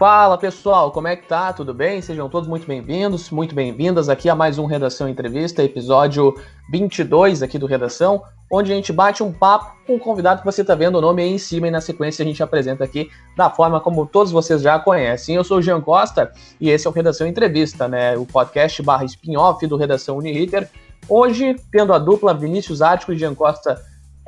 Fala pessoal, como é que tá? Tudo bem? Sejam todos muito bem-vindos, muito bem-vindas aqui a mais um Redação Entrevista, episódio 22 aqui do Redação, onde a gente bate um papo com o convidado que você tá vendo o nome aí em cima e na sequência a gente apresenta aqui da forma como todos vocês já conhecem. Eu sou o Jean Costa e esse é o Redação Entrevista, né? O podcast barra spin-off do Redação Uniriter. Hoje, tendo a dupla Vinícius Ático e Jean Costa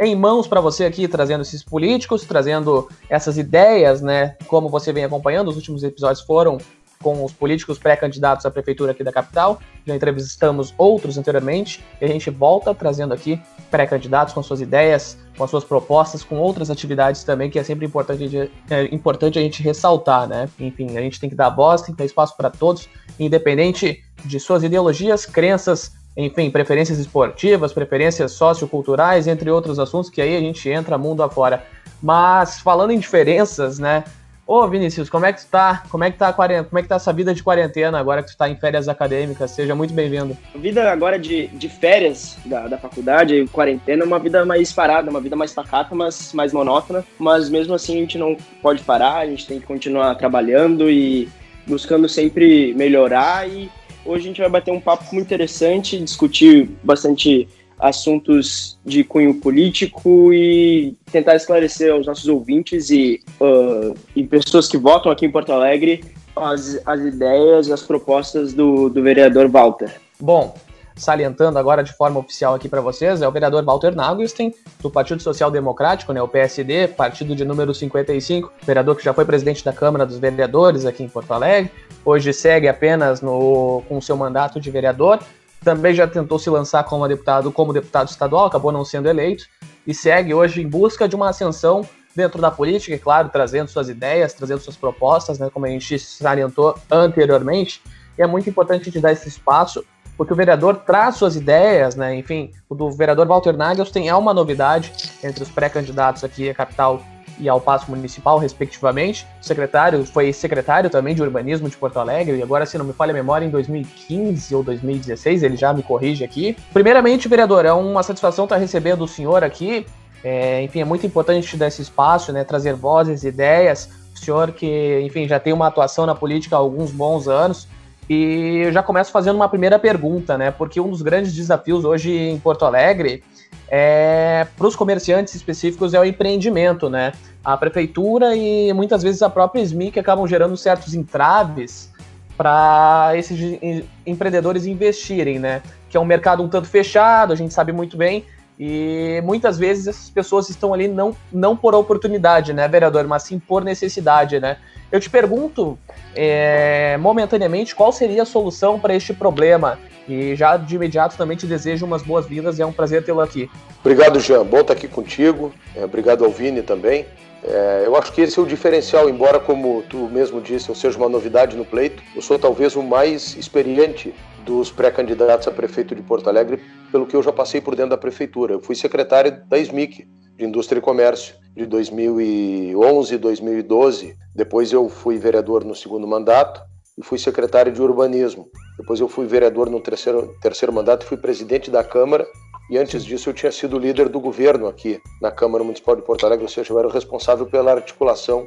em mãos para você aqui, trazendo esses políticos, trazendo essas ideias, né? Como você vem acompanhando, os últimos episódios foram com os políticos pré-candidatos à prefeitura aqui da capital. Já entrevistamos outros anteriormente e a gente volta trazendo aqui pré-candidatos com suas ideias, com as suas propostas, com outras atividades também, que é sempre importante, é importante a gente ressaltar, né? Enfim, a gente tem que dar voz, tem que dar espaço para todos, independente de suas ideologias, crenças, enfim, preferências esportivas, preferências socioculturais, entre outros assuntos que aí a gente entra mundo afora. Mas falando em diferenças, né? Ô Vinícius, como é que tu tá? Como é que tá quarentena? Como é que tá essa vida de quarentena agora que tu tá em férias acadêmicas? Seja muito bem-vindo. Vida agora de, de férias da, da faculdade, quarentena, é uma vida mais parada, uma vida mais pacata, mas mais monótona. Mas mesmo assim a gente não pode parar, a gente tem que continuar trabalhando e buscando sempre melhorar e Hoje a gente vai bater um papo muito interessante, discutir bastante assuntos de cunho político e tentar esclarecer aos nossos ouvintes e, uh, e pessoas que votam aqui em Porto Alegre as, as ideias e as propostas do, do vereador Walter. Bom, salientando agora de forma oficial aqui para vocês, é o vereador Walter Nagelstein, do Partido Social Democrático, né, o PSD, partido de número 55, vereador que já foi presidente da Câmara dos Vereadores aqui em Porto Alegre, hoje segue apenas no, com seu mandato de vereador, também já tentou se lançar como deputado, como deputado estadual, acabou não sendo eleito, e segue hoje em busca de uma ascensão dentro da política, é claro, trazendo suas ideias, trazendo suas propostas, né, como a gente salientou anteriormente, e é muito importante a gente dar esse espaço porque o vereador traz suas ideias, né? Enfim, o do vereador Walter Nagelstein é uma novidade entre os pré-candidatos aqui à capital e ao Paço Municipal, respectivamente. O secretário foi secretário também de Urbanismo de Porto Alegre, e agora, se não me falha a memória, em 2015 ou 2016, ele já me corrige aqui. Primeiramente, vereador, é uma satisfação estar recebendo o senhor aqui. É, enfim, é muito importante dar esse espaço, né? Trazer vozes, ideias. O senhor que, enfim, já tem uma atuação na política há alguns bons anos, e eu já começo fazendo uma primeira pergunta, né? Porque um dos grandes desafios hoje em Porto Alegre é para os comerciantes específicos é o empreendimento, né? A prefeitura e muitas vezes a própria SMIC acabam gerando certos entraves para esses empreendedores investirem, né? Que é um mercado um tanto fechado, a gente sabe muito bem, e muitas vezes essas pessoas estão ali não, não por oportunidade, né, vereador, mas sim por necessidade, né? Eu te pergunto, é, momentaneamente, qual seria a solução para este problema? E já de imediato também te desejo umas boas-vindas é um prazer tê-lo aqui. Obrigado, Jean. Bom estar aqui contigo. É, obrigado ao Vini também. É, eu acho que esse é o diferencial, embora, como tu mesmo disse, eu seja uma novidade no pleito, eu sou talvez o mais experiente dos pré-candidatos a prefeito de Porto Alegre, pelo que eu já passei por dentro da prefeitura. Eu fui secretário da SMIC, de Indústria e Comércio, de 2011 e 2012. Depois eu fui vereador no segundo mandato e fui secretário de Urbanismo. Depois eu fui vereador no terceiro, terceiro mandato e fui presidente da Câmara. E antes disso eu tinha sido líder do governo aqui na Câmara Municipal de Porto Alegre, ou seja, eu era o responsável pela articulação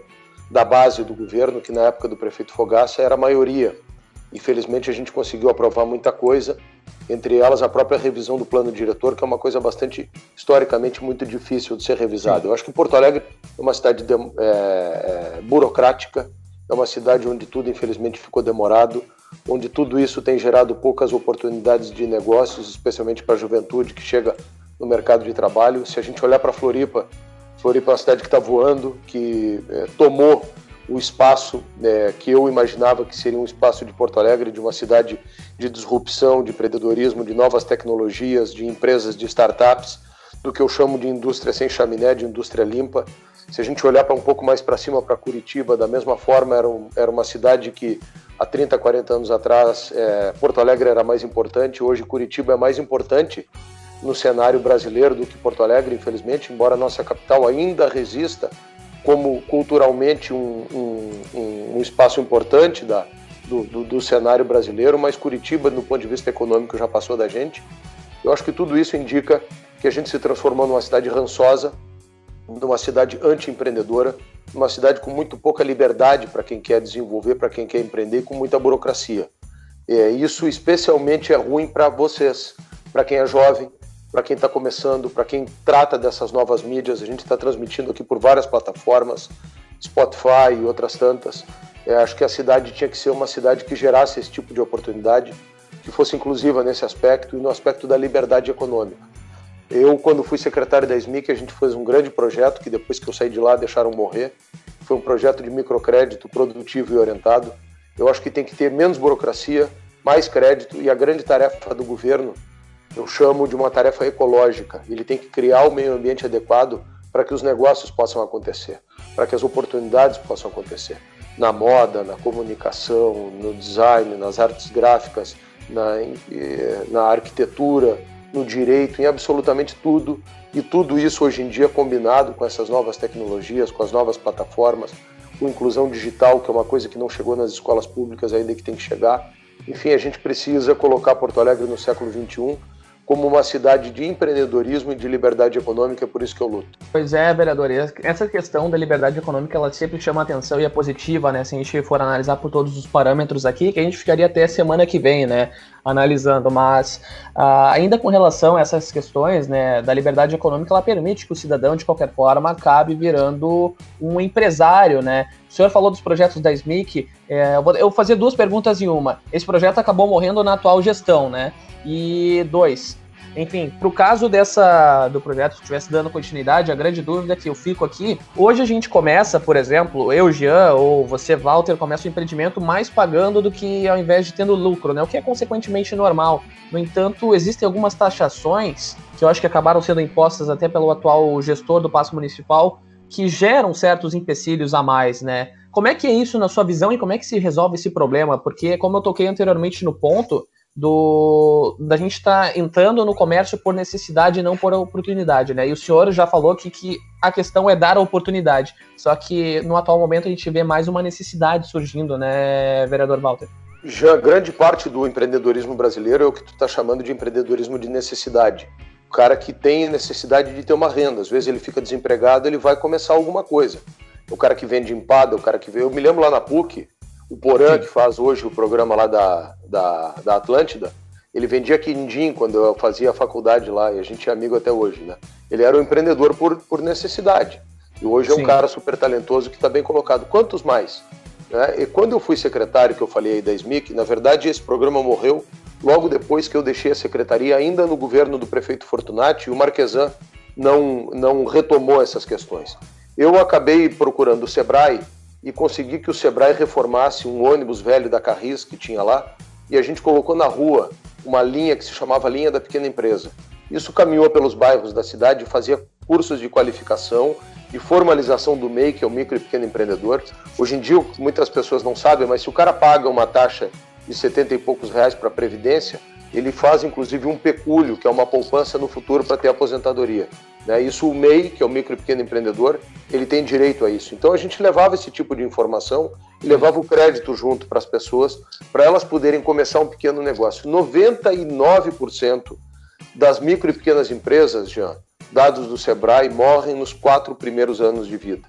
da base do governo, que na época do prefeito Fogaça era a maioria. Infelizmente a gente conseguiu aprovar muita coisa entre elas a própria revisão do plano diretor, que é uma coisa bastante, historicamente, muito difícil de ser revisada. Eu acho que Porto Alegre é uma cidade de, é, é, burocrática, é uma cidade onde tudo, infelizmente, ficou demorado, onde tudo isso tem gerado poucas oportunidades de negócios, especialmente para a juventude que chega no mercado de trabalho. Se a gente olhar para Floripa, Floripa é uma cidade que está voando, que é, tomou o espaço né, que eu imaginava que seria um espaço de Porto Alegre, de uma cidade de disrupção, de empreendedorismo, de novas tecnologias, de empresas, de startups, do que eu chamo de indústria sem chaminé, de indústria limpa. Se a gente olhar para um pouco mais para cima, para Curitiba, da mesma forma, era, um, era uma cidade que há 30, 40 anos atrás, é, Porto Alegre era mais importante, hoje Curitiba é mais importante no cenário brasileiro do que Porto Alegre, infelizmente, embora a nossa capital ainda resista como culturalmente um, um, um espaço importante da, do, do, do, cenário brasileiro, mas Curitiba, do ponto de vista econômico, já passou da gente. Eu acho que tudo isso indica que a gente se transformou numa cidade rançosa, numa cidade anti-empreendedora, uma cidade com muito pouca liberdade para quem quer desenvolver, para quem quer empreender, com muita burocracia. É, isso especialmente é ruim para vocês, para quem é jovem, para quem está começando, para quem trata dessas novas mídias. A gente está transmitindo aqui por várias plataformas, Spotify e outras tantas. É, acho que a cidade tinha que ser uma cidade que gerasse esse tipo de oportunidade, que fosse inclusiva nesse aspecto e no aspecto da liberdade econômica. Eu, quando fui secretário da SMIC, a gente fez um grande projeto que depois que eu saí de lá deixaram morrer. Foi um projeto de microcrédito produtivo e orientado. Eu acho que tem que ter menos burocracia, mais crédito e a grande tarefa do governo eu chamo de uma tarefa ecológica. Ele tem que criar o meio ambiente adequado para que os negócios possam acontecer, para que as oportunidades possam acontecer. Na moda, na comunicação, no design, nas artes gráficas, na, na arquitetura, no direito, em absolutamente tudo. E tudo isso hoje em dia combinado com essas novas tecnologias, com as novas plataformas, com inclusão digital, que é uma coisa que não chegou nas escolas públicas ainda que tem que chegar. Enfim, a gente precisa colocar Porto Alegre no século XXI como uma cidade de empreendedorismo e de liberdade econômica, é por isso que eu luto. Pois é, vereador, essa questão da liberdade econômica, ela sempre chama atenção e é positiva, né? Se a gente for analisar por todos os parâmetros aqui, que a gente ficaria até semana que vem, né? Analisando, mas uh, ainda com relação a essas questões, né, da liberdade econômica, ela permite que o cidadão, de qualquer forma, acabe virando um empresário, né? O senhor falou dos projetos da SMIC, é, eu, vou, fazer duas perguntas em uma. Esse projeto acabou morrendo na atual gestão, né? E dois, enfim, para o caso dessa do projeto estivesse dando continuidade, a grande dúvida é que eu fico aqui, hoje a gente começa, por exemplo, eu, Jean, ou você, Walter, começa o empreendimento mais pagando do que ao invés de tendo lucro, né? O que é consequentemente normal. No entanto, existem algumas taxações que eu acho que acabaram sendo impostas até pelo atual gestor do Passo Municipal, que geram certos empecilhos a mais, né? Como é que é isso na sua visão e como é que se resolve esse problema? Porque, como eu toquei anteriormente no ponto, do da gente estar tá entrando no comércio por necessidade e não por oportunidade, né? E o senhor já falou que, que a questão é dar a oportunidade. Só que no atual momento a gente vê mais uma necessidade surgindo, né, vereador Walter? Já grande parte do empreendedorismo brasileiro é o que tu está chamando de empreendedorismo de necessidade. O cara que tem necessidade de ter uma renda, às vezes ele fica desempregado, ele vai começar alguma coisa. O cara que vende empada, o cara que vê. Eu me lembro lá na PUC, o Porã, que faz hoje o programa lá da, da, da Atlântida, ele vendia quindim quando eu fazia a faculdade lá, e a gente é amigo até hoje, né? Ele era um empreendedor por, por necessidade. E hoje é um cara super talentoso que está bem colocado. Quantos mais? Né? E quando eu fui secretário, que eu falei aí da SMIC, na verdade esse programa morreu logo depois que eu deixei a secretaria, ainda no governo do prefeito Fortunati, e o Marquesan não, não retomou essas questões. Eu acabei procurando o Sebrae e consegui que o Sebrae reformasse um ônibus velho da Carris que tinha lá e a gente colocou na rua uma linha que se chamava Linha da Pequena Empresa. Isso caminhou pelos bairros da cidade, fazia cursos de qualificação, de formalização do MEI, que é o micro e pequeno empreendedor. Hoje em dia, muitas pessoas não sabem, mas se o cara paga uma taxa de 70 e poucos reais para a Previdência, ele faz inclusive um pecúlio, que é uma poupança no futuro para ter aposentadoria. Né? Isso o MEI, que é o micro e pequeno empreendedor, ele tem direito a isso. Então a gente levava esse tipo de informação e levava o crédito junto para as pessoas, para elas poderem começar um pequeno negócio. 99% das micro e pequenas empresas, Jean, dados do Sebrae, morrem nos quatro primeiros anos de vida.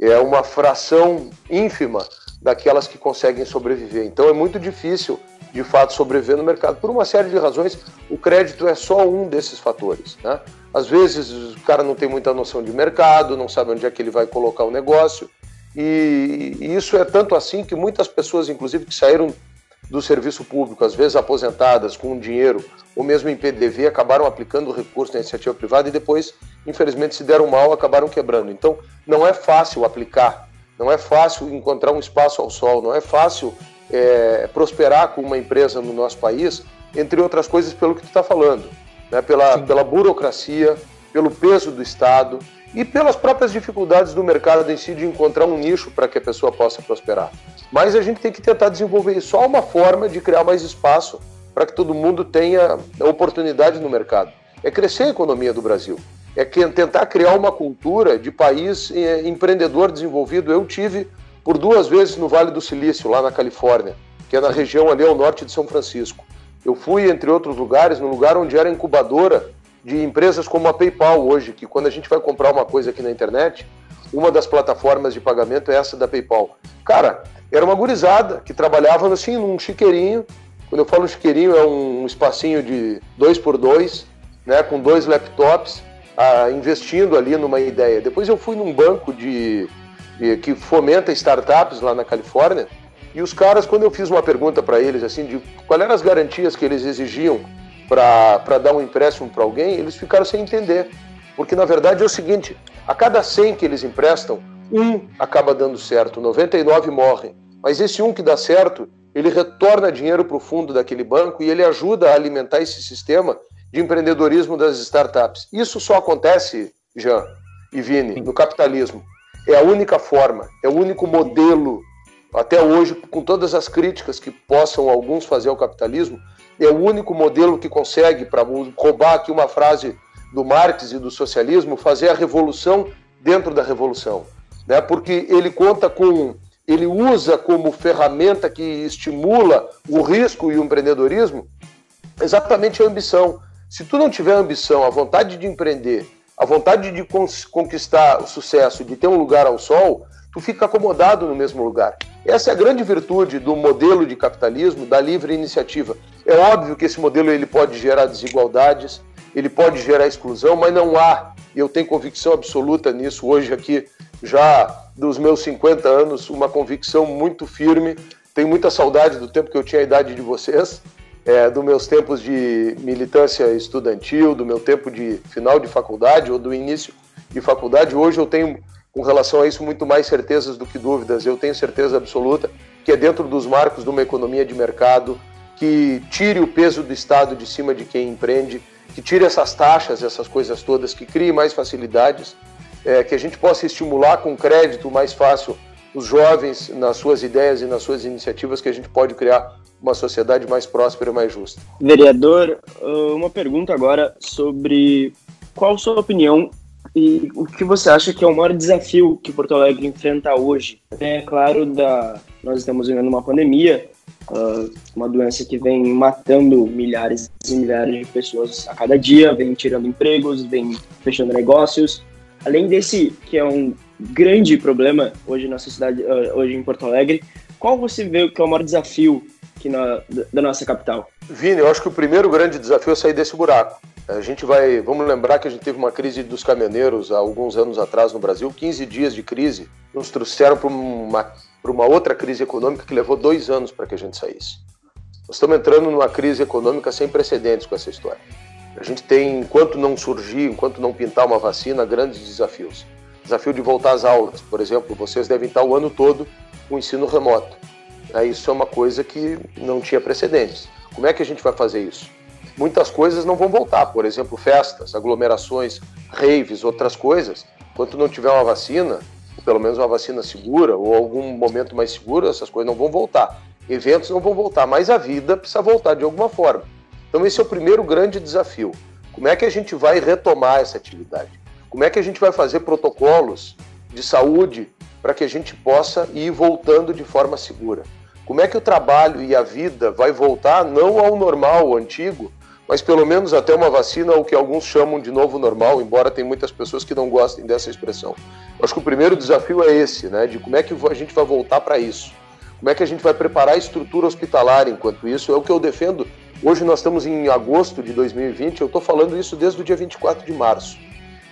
É uma fração ínfima daquelas que conseguem sobreviver. Então é muito difícil de fato sobreviver no mercado. Por uma série de razões, o crédito é só um desses fatores. Né? Às vezes o cara não tem muita noção de mercado, não sabe onde é que ele vai colocar o negócio. E, e isso é tanto assim que muitas pessoas, inclusive, que saíram do serviço público, às vezes aposentadas com dinheiro, ou mesmo em PDV, acabaram aplicando o recurso da iniciativa privada e depois, infelizmente, se deram mal, acabaram quebrando. Então, não é fácil aplicar, não é fácil encontrar um espaço ao sol, não é fácil é, prosperar com uma empresa no nosso país, entre outras coisas, pelo que tu está falando, né? pela, pela burocracia, pelo peso do Estado e pelas próprias dificuldades do mercado em si de encontrar um nicho para que a pessoa possa prosperar. Mas a gente tem que tentar desenvolver isso. Só uma forma de criar mais espaço para que todo mundo tenha oportunidade no mercado. É crescer a economia do Brasil. É tentar criar uma cultura de país é, empreendedor desenvolvido. Eu tive por duas vezes no Vale do Silício, lá na Califórnia, que é na região ali ao norte de São Francisco. Eu fui, entre outros lugares, no lugar onde era incubadora de empresas como a PayPal hoje, que quando a gente vai comprar uma coisa aqui na internet, uma das plataformas de pagamento é essa da PayPal. Cara, era uma gurizada que trabalhava assim num chiqueirinho. Quando eu falo chiqueirinho, é um espacinho de dois por dois, né, com dois laptops, ah, investindo ali numa ideia. Depois eu fui num banco de, de que fomenta startups lá na Califórnia. E os caras, quando eu fiz uma pergunta para eles, assim, de quais eram as garantias que eles exigiam para dar um empréstimo para alguém, eles ficaram sem entender. Porque na verdade é o seguinte: a cada 100 que eles emprestam, um acaba dando certo, 99 morrem. Mas esse um que dá certo, ele retorna dinheiro para o fundo daquele banco e ele ajuda a alimentar esse sistema de empreendedorismo das startups. Isso só acontece, Jean e Vini, no capitalismo. É a única forma, é o único modelo, até hoje, com todas as críticas que possam alguns fazer ao capitalismo, é o único modelo que consegue, para roubar aqui uma frase do Marx e do socialismo, fazer a revolução dentro da revolução. Né? Porque ele conta com, ele usa como ferramenta que estimula o risco e o empreendedorismo exatamente a ambição. Se tu não tiver ambição, a vontade de empreender, a vontade de conquistar o sucesso, de ter um lugar ao sol, tu fica acomodado no mesmo lugar. Essa é a grande virtude do modelo de capitalismo, da livre iniciativa. É óbvio que esse modelo ele pode gerar desigualdades, ele pode gerar exclusão, mas não há, e eu tenho convicção absoluta nisso hoje aqui, já dos meus 50 anos, uma convicção muito firme. Tenho muita saudade do tempo que eu tinha a idade de vocês, é, dos meus tempos de militância estudantil, do meu tempo de final de faculdade ou do início de faculdade. Hoje eu tenho, com relação a isso, muito mais certezas do que dúvidas. Eu tenho certeza absoluta que é dentro dos marcos de uma economia de mercado que tire o peso do Estado de cima de quem empreende, que tire essas taxas, essas coisas todas, que crie mais facilidades, é, que a gente possa estimular com crédito mais fácil os jovens nas suas ideias e nas suas iniciativas, que a gente pode criar uma sociedade mais próspera e mais justa. Vereador, uh, uma pergunta agora sobre qual a sua opinião e o que você acha que é o maior desafio que Porto Alegre enfrenta hoje? É claro, da, nós estamos vivendo uma pandemia, uh, uma doença que vem matando milhares e milhares de pessoas a cada dia, vem tirando empregos, vem fechando negócios. Além desse, que é um grande problema hoje na sociedade, uh, hoje em Porto Alegre, qual você vê que é o maior desafio aqui na, da nossa capital? Vini, eu acho que o primeiro grande desafio é sair desse buraco. A gente vai, vamos lembrar que a gente teve uma crise dos caminhoneiros há alguns anos atrás no Brasil, 15 dias de crise, nos trouxeram para uma, uma outra crise econômica que levou dois anos para que a gente saísse. Nós estamos entrando numa crise econômica sem precedentes com essa história. A gente tem, enquanto não surgir, enquanto não pintar uma vacina, grandes desafios. Desafio de voltar às aulas, por exemplo, vocês devem estar o ano todo com ensino remoto. É, isso é uma coisa que não tinha precedentes. Como é que a gente vai fazer isso? Muitas coisas não vão voltar, por exemplo, festas, aglomerações, raves, outras coisas. Enquanto não tiver uma vacina, pelo menos uma vacina segura, ou algum momento mais seguro, essas coisas não vão voltar. Eventos não vão voltar, mas a vida precisa voltar de alguma forma. Então, esse é o primeiro grande desafio. Como é que a gente vai retomar essa atividade? Como é que a gente vai fazer protocolos de saúde para que a gente possa ir voltando de forma segura? Como é que o trabalho e a vida vai voltar não ao normal, antigo, mas pelo menos até uma vacina, o que alguns chamam de novo normal, embora tem muitas pessoas que não gostem dessa expressão. Eu acho que o primeiro desafio é esse, né, de como é que a gente vai voltar para isso. Como é que a gente vai preparar a estrutura hospitalar enquanto isso? É o que eu defendo. Hoje nós estamos em agosto de 2020, eu estou falando isso desde o dia 24 de março.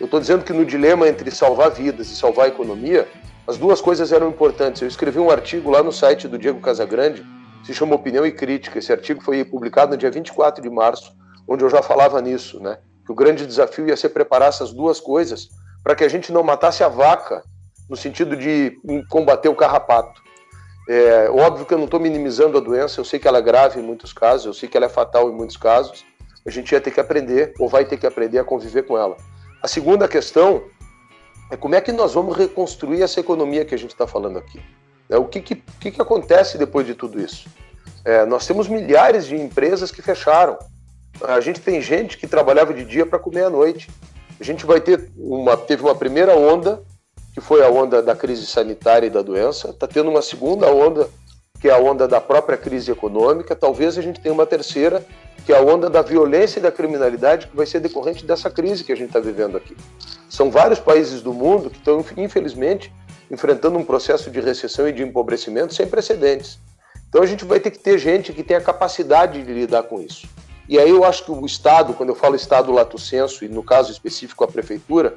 Eu estou dizendo que no dilema entre salvar vidas e salvar a economia, as duas coisas eram importantes. Eu escrevi um artigo lá no site do Diego Casagrande, se chama Opinião e Crítica. Esse artigo foi publicado no dia 24 de março, onde eu já falava nisso, né? Que o grande desafio ia ser preparar essas duas coisas para que a gente não matasse a vaca no sentido de combater o carrapato. É óbvio que eu não estou minimizando a doença, eu sei que ela é grave em muitos casos, eu sei que ela é fatal em muitos casos. A gente ia ter que aprender, ou vai ter que aprender a conviver com ela. A segunda questão é como é que nós vamos reconstruir essa economia que a gente está falando aqui. É, o que, que, que, que acontece depois de tudo isso? É, nós temos milhares de empresas que fecharam. A gente tem gente que trabalhava de dia para comer à noite. A gente vai ter uma, teve uma primeira onda, que foi a onda da crise sanitária e da doença, está tendo uma segunda onda que é a onda da própria crise econômica, talvez a gente tenha uma terceira, que é a onda da violência e da criminalidade, que vai ser decorrente dessa crise que a gente está vivendo aqui. São vários países do mundo que estão, infelizmente, enfrentando um processo de recessão e de empobrecimento sem precedentes. Então a gente vai ter que ter gente que tenha capacidade de lidar com isso. E aí eu acho que o Estado, quando eu falo Estado lato senso, e no caso específico a Prefeitura,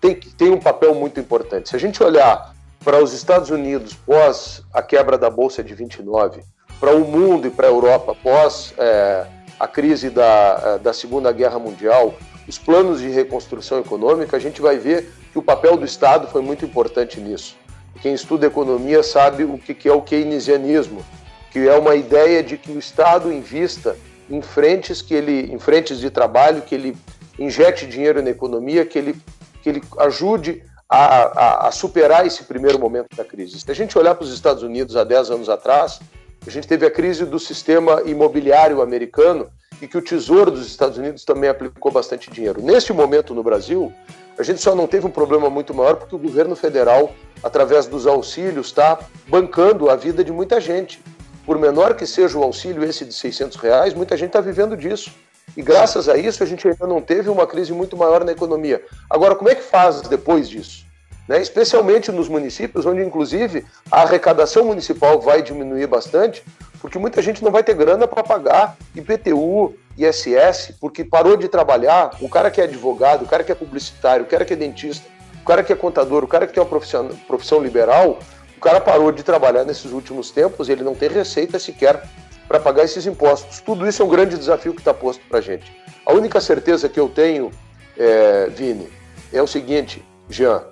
tem, tem um papel muito importante. Se a gente olhar para os Estados Unidos pós a quebra da Bolsa de 29, para o mundo e para a Europa pós é, a crise da, é, da Segunda Guerra Mundial, os planos de reconstrução econômica, a gente vai ver que o papel do Estado foi muito importante nisso. Quem estuda economia sabe o que é o keynesianismo, que é uma ideia de que o Estado invista em frentes que ele, em frentes de trabalho, que ele injete dinheiro na economia, que ele, que ele ajude a, a, a superar esse primeiro momento da crise. Se a gente olhar para os Estados Unidos há 10 anos atrás, a gente teve a crise do sistema imobiliário americano e que o Tesouro dos Estados Unidos também aplicou bastante dinheiro. Neste momento no Brasil, a gente só não teve um problema muito maior porque o governo federal, através dos auxílios, está bancando a vida de muita gente por menor que seja o auxílio esse de 600 reais, muita gente está vivendo disso. E graças a isso a gente ainda não teve uma crise muito maior na economia. Agora, como é que faz depois disso? Né? Especialmente nos municípios, onde inclusive a arrecadação municipal vai diminuir bastante, porque muita gente não vai ter grana para pagar IPTU, ISS, porque parou de trabalhar. O cara que é advogado, o cara que é publicitário, o cara que é dentista, o cara que é contador, o cara que tem uma profissão, profissão liberal, o cara parou de trabalhar nesses últimos tempos e ele não tem receita sequer para pagar esses impostos. Tudo isso é um grande desafio que está posto para a gente. A única certeza que eu tenho, é, Vini, é o seguinte, Jean,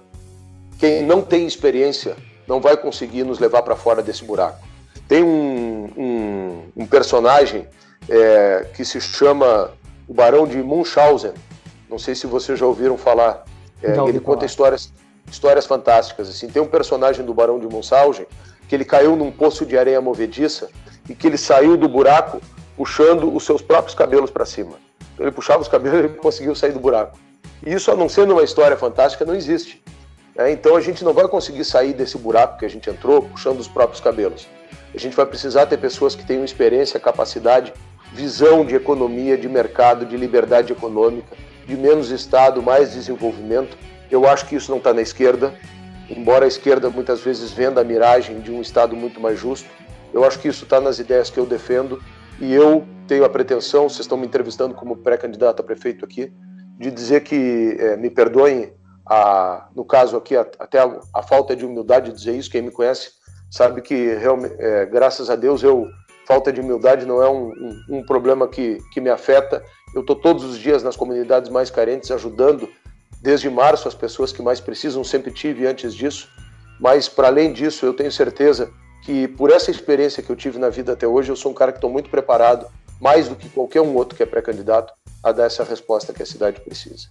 quem não tem experiência não vai conseguir nos levar para fora desse buraco. Tem um, um, um personagem é, que se chama o Barão de Munchausen. Não sei se vocês já ouviram falar. É, ele conta histórias histórias fantásticas. Assim, tem um personagem do Barão de Monsalve que ele caiu num poço de areia movediça e que ele saiu do buraco puxando os seus próprios cabelos para cima. Então, ele puxava os cabelos e ele conseguiu sair do buraco. E isso, a não sendo uma história fantástica, não existe. É, então a gente não vai conseguir sair desse buraco que a gente entrou puxando os próprios cabelos. A gente vai precisar ter pessoas que tenham experiência, capacidade, visão de economia, de mercado, de liberdade econômica, de menos Estado, mais desenvolvimento eu acho que isso não está na esquerda, embora a esquerda muitas vezes venda a miragem de um Estado muito mais justo. Eu acho que isso está nas ideias que eu defendo e eu tenho a pretensão, vocês estão me entrevistando como pré-candidato a prefeito aqui, de dizer que, é, me perdoem, a, no caso aqui, a, até a, a, falta de humildade de dizer isso, quem me conhece sabe que, realmente, é, graças a Deus, eu falta de humildade não é um, um, um problema que, que me afeta. Eu estou todos os dias nas comunidades mais carentes ajudando desde março as pessoas que mais precisam, sempre tive antes disso, mas para além disso, eu tenho certeza que por essa experiência que eu tive na vida até hoje, eu sou um cara que estou muito preparado, mais do que qualquer um outro que é pré-candidato, a dar essa resposta que a cidade precisa.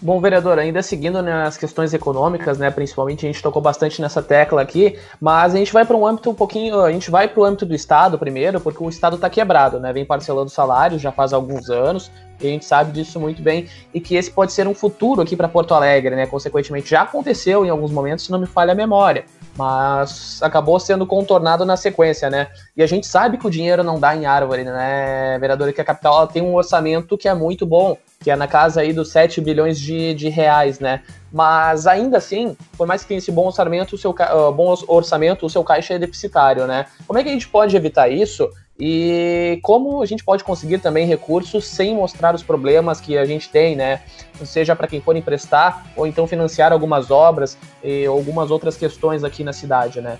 Bom, vereador, ainda seguindo nas questões econômicas, né, principalmente a gente tocou bastante nessa tecla aqui, mas a gente vai para um âmbito um pouquinho, a gente vai para o âmbito do Estado primeiro, porque o Estado está quebrado, né, vem parcelando salários já faz alguns anos, e a gente sabe disso muito bem, e que esse pode ser um futuro aqui para Porto Alegre, né, consequentemente já aconteceu em alguns momentos, se não me falha a memória, mas acabou sendo contornado na sequência, né, e a gente sabe que o dinheiro não dá em árvore, né, vereador, que a capital tem um orçamento que é muito bom, que é na casa aí dos 7 bilhões de, de reais, né? Mas ainda assim, por mais que tenha esse bom orçamento, o seu uh, bom orçamento, o seu caixa é deficitário, né? Como é que a gente pode evitar isso? E como a gente pode conseguir também recursos sem mostrar os problemas que a gente tem, né? Seja para quem for emprestar ou então financiar algumas obras e algumas outras questões aqui na cidade, né?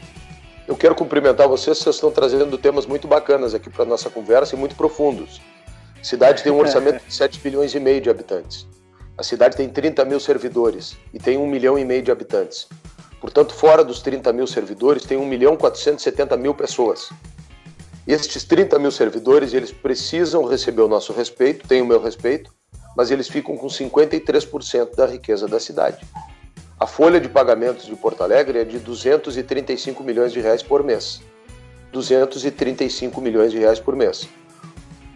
Eu quero cumprimentar vocês, vocês estão trazendo temas muito bacanas aqui para nossa conversa e muito profundos. A cidade tem um orçamento de 7 bilhões e meio de habitantes. A cidade tem 30 mil servidores e tem 1 milhão e meio de habitantes. Portanto, fora dos 30 mil servidores, tem 1 milhão 470 mil pessoas. Estes 30 mil servidores, eles precisam receber o nosso respeito, têm o meu respeito, mas eles ficam com 53% da riqueza da cidade. A folha de pagamentos de Porto Alegre é de 235 milhões de reais por mês. 235 milhões de reais por mês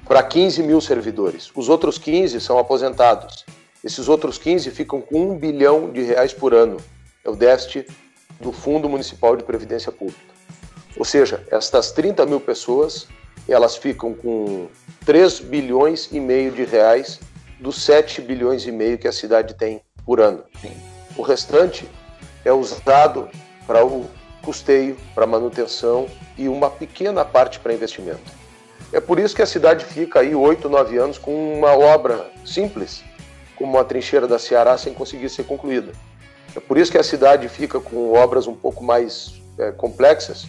para 15 mil servidores. Os outros 15 são aposentados. Esses outros 15 ficam com 1 bilhão de reais por ano. É o déficit do Fundo Municipal de Previdência Pública. Ou seja, estas 30 mil pessoas, elas ficam com 3 bilhões e meio de reais dos 7 bilhões e meio que a cidade tem por ano. O restante é usado para o custeio, para manutenção e uma pequena parte para investimento. É por isso que a cidade fica aí 8, 9 anos com uma obra simples, como a trincheira da Ceará, sem conseguir ser concluída. É por isso que a cidade fica com obras um pouco mais é, complexas,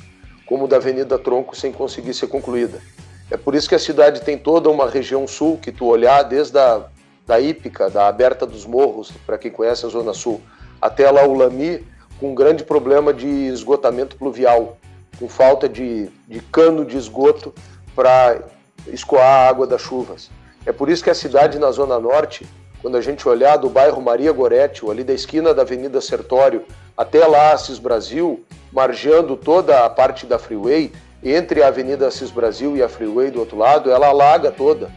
como da Avenida Tronco, sem conseguir ser concluída. É por isso que a cidade tem toda uma região sul que tu olhar desde a da Ípica, da Aberta dos Morros, para quem conhece a Zona Sul, até lá o Lami, com um grande problema de esgotamento pluvial, com falta de, de cano de esgoto para escoar a água das chuvas. É por isso que a cidade na Zona Norte, quando a gente olhar do bairro Maria Goretti, ali da esquina da Avenida Sertório, até lá Assis Brasil, margeando toda a parte da Freeway, entre a Avenida Assis Brasil e a Freeway do outro lado, ela alaga toda,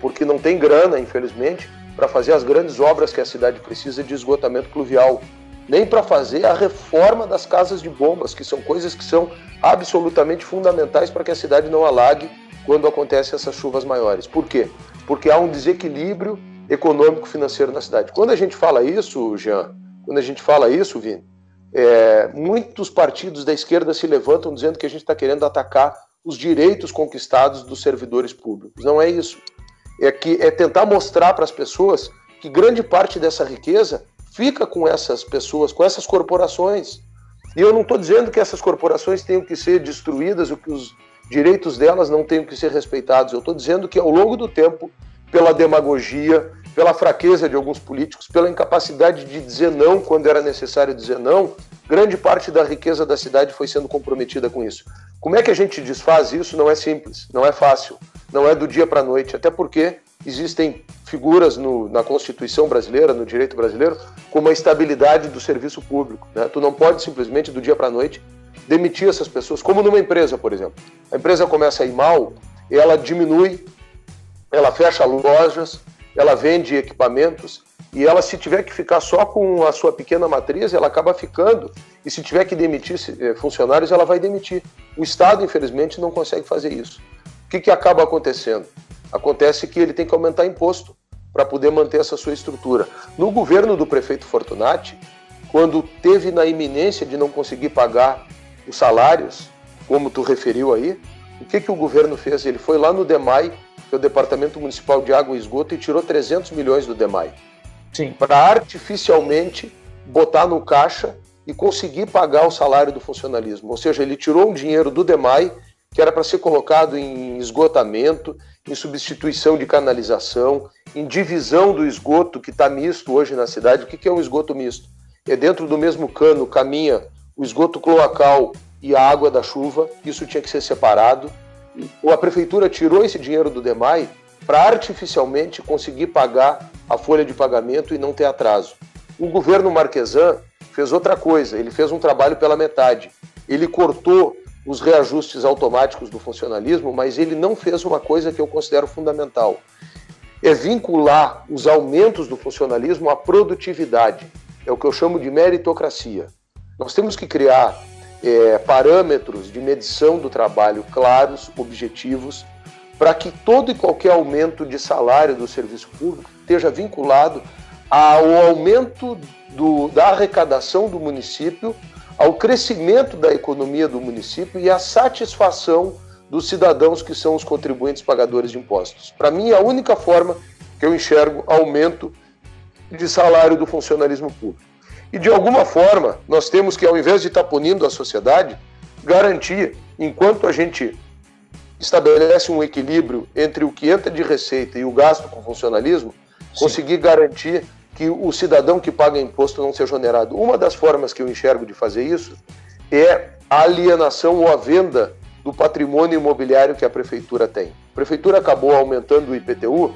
porque não tem grana, infelizmente, para fazer as grandes obras que a cidade precisa de esgotamento pluvial, nem para fazer a reforma das casas de bombas, que são coisas que são absolutamente fundamentais para que a cidade não alague quando acontecem essas chuvas maiores. Por quê? Porque há um desequilíbrio econômico-financeiro na cidade. Quando a gente fala isso, Jean, quando a gente fala isso, Vini, é, muitos partidos da esquerda se levantam dizendo que a gente está querendo atacar os direitos conquistados dos servidores públicos. Não é isso é, que, é tentar mostrar para as pessoas que grande parte dessa riqueza fica com essas pessoas, com essas corporações. E eu não estou dizendo que essas corporações tenham que ser destruídas ou que os direitos delas não tenham que ser respeitados. Eu estou dizendo que ao longo do tempo, pela demagogia, pela fraqueza de alguns políticos, pela incapacidade de dizer não quando era necessário dizer não, grande parte da riqueza da cidade foi sendo comprometida com isso. Como é que a gente desfaz isso? Não é simples, não é fácil não é do dia para a noite, até porque existem figuras no, na Constituição brasileira, no direito brasileiro, como a estabilidade do serviço público. Né? Tu não pode simplesmente, do dia para a noite, demitir essas pessoas, como numa empresa, por exemplo. A empresa começa a ir mal, ela diminui, ela fecha lojas, ela vende equipamentos, e ela, se tiver que ficar só com a sua pequena matriz, ela acaba ficando. E se tiver que demitir eh, funcionários, ela vai demitir. O Estado, infelizmente, não consegue fazer isso. O que, que acaba acontecendo? Acontece que ele tem que aumentar imposto para poder manter essa sua estrutura. No governo do prefeito Fortunati, quando teve na iminência de não conseguir pagar os salários, como tu referiu aí, o que, que o governo fez? Ele foi lá no DEMAI, que é o Departamento Municipal de Água e Esgoto, e tirou 300 milhões do DEMAI. Sim. Para artificialmente botar no caixa e conseguir pagar o salário do funcionalismo. Ou seja, ele tirou um dinheiro do DEMAI que era para ser colocado em esgotamento, em substituição de canalização, em divisão do esgoto que está misto hoje na cidade. O que é um esgoto misto? É dentro do mesmo cano caminha o esgoto cloacal e a água da chuva, isso tinha que ser separado. A prefeitura tirou esse dinheiro do DEMAI para artificialmente conseguir pagar a folha de pagamento e não ter atraso. O governo Marquesan fez outra coisa, ele fez um trabalho pela metade. Ele cortou os reajustes automáticos do funcionalismo, mas ele não fez uma coisa que eu considero fundamental: é vincular os aumentos do funcionalismo à produtividade. É o que eu chamo de meritocracia. Nós temos que criar é, parâmetros de medição do trabalho claros, objetivos, para que todo e qualquer aumento de salário do serviço público esteja vinculado ao aumento do, da arrecadação do município ao crescimento da economia do município e à satisfação dos cidadãos que são os contribuintes pagadores de impostos. Para mim, é a única forma que eu enxergo aumento de salário do funcionalismo público. E de alguma forma, nós temos que, ao invés de estar punindo a sociedade, garantir, enquanto a gente estabelece um equilíbrio entre o que entra de receita e o gasto com funcionalismo, Sim. conseguir garantir que o cidadão que paga imposto não seja onerado. Uma das formas que eu enxergo de fazer isso é a alienação ou a venda do patrimônio imobiliário que a prefeitura tem. A prefeitura acabou aumentando o IPTU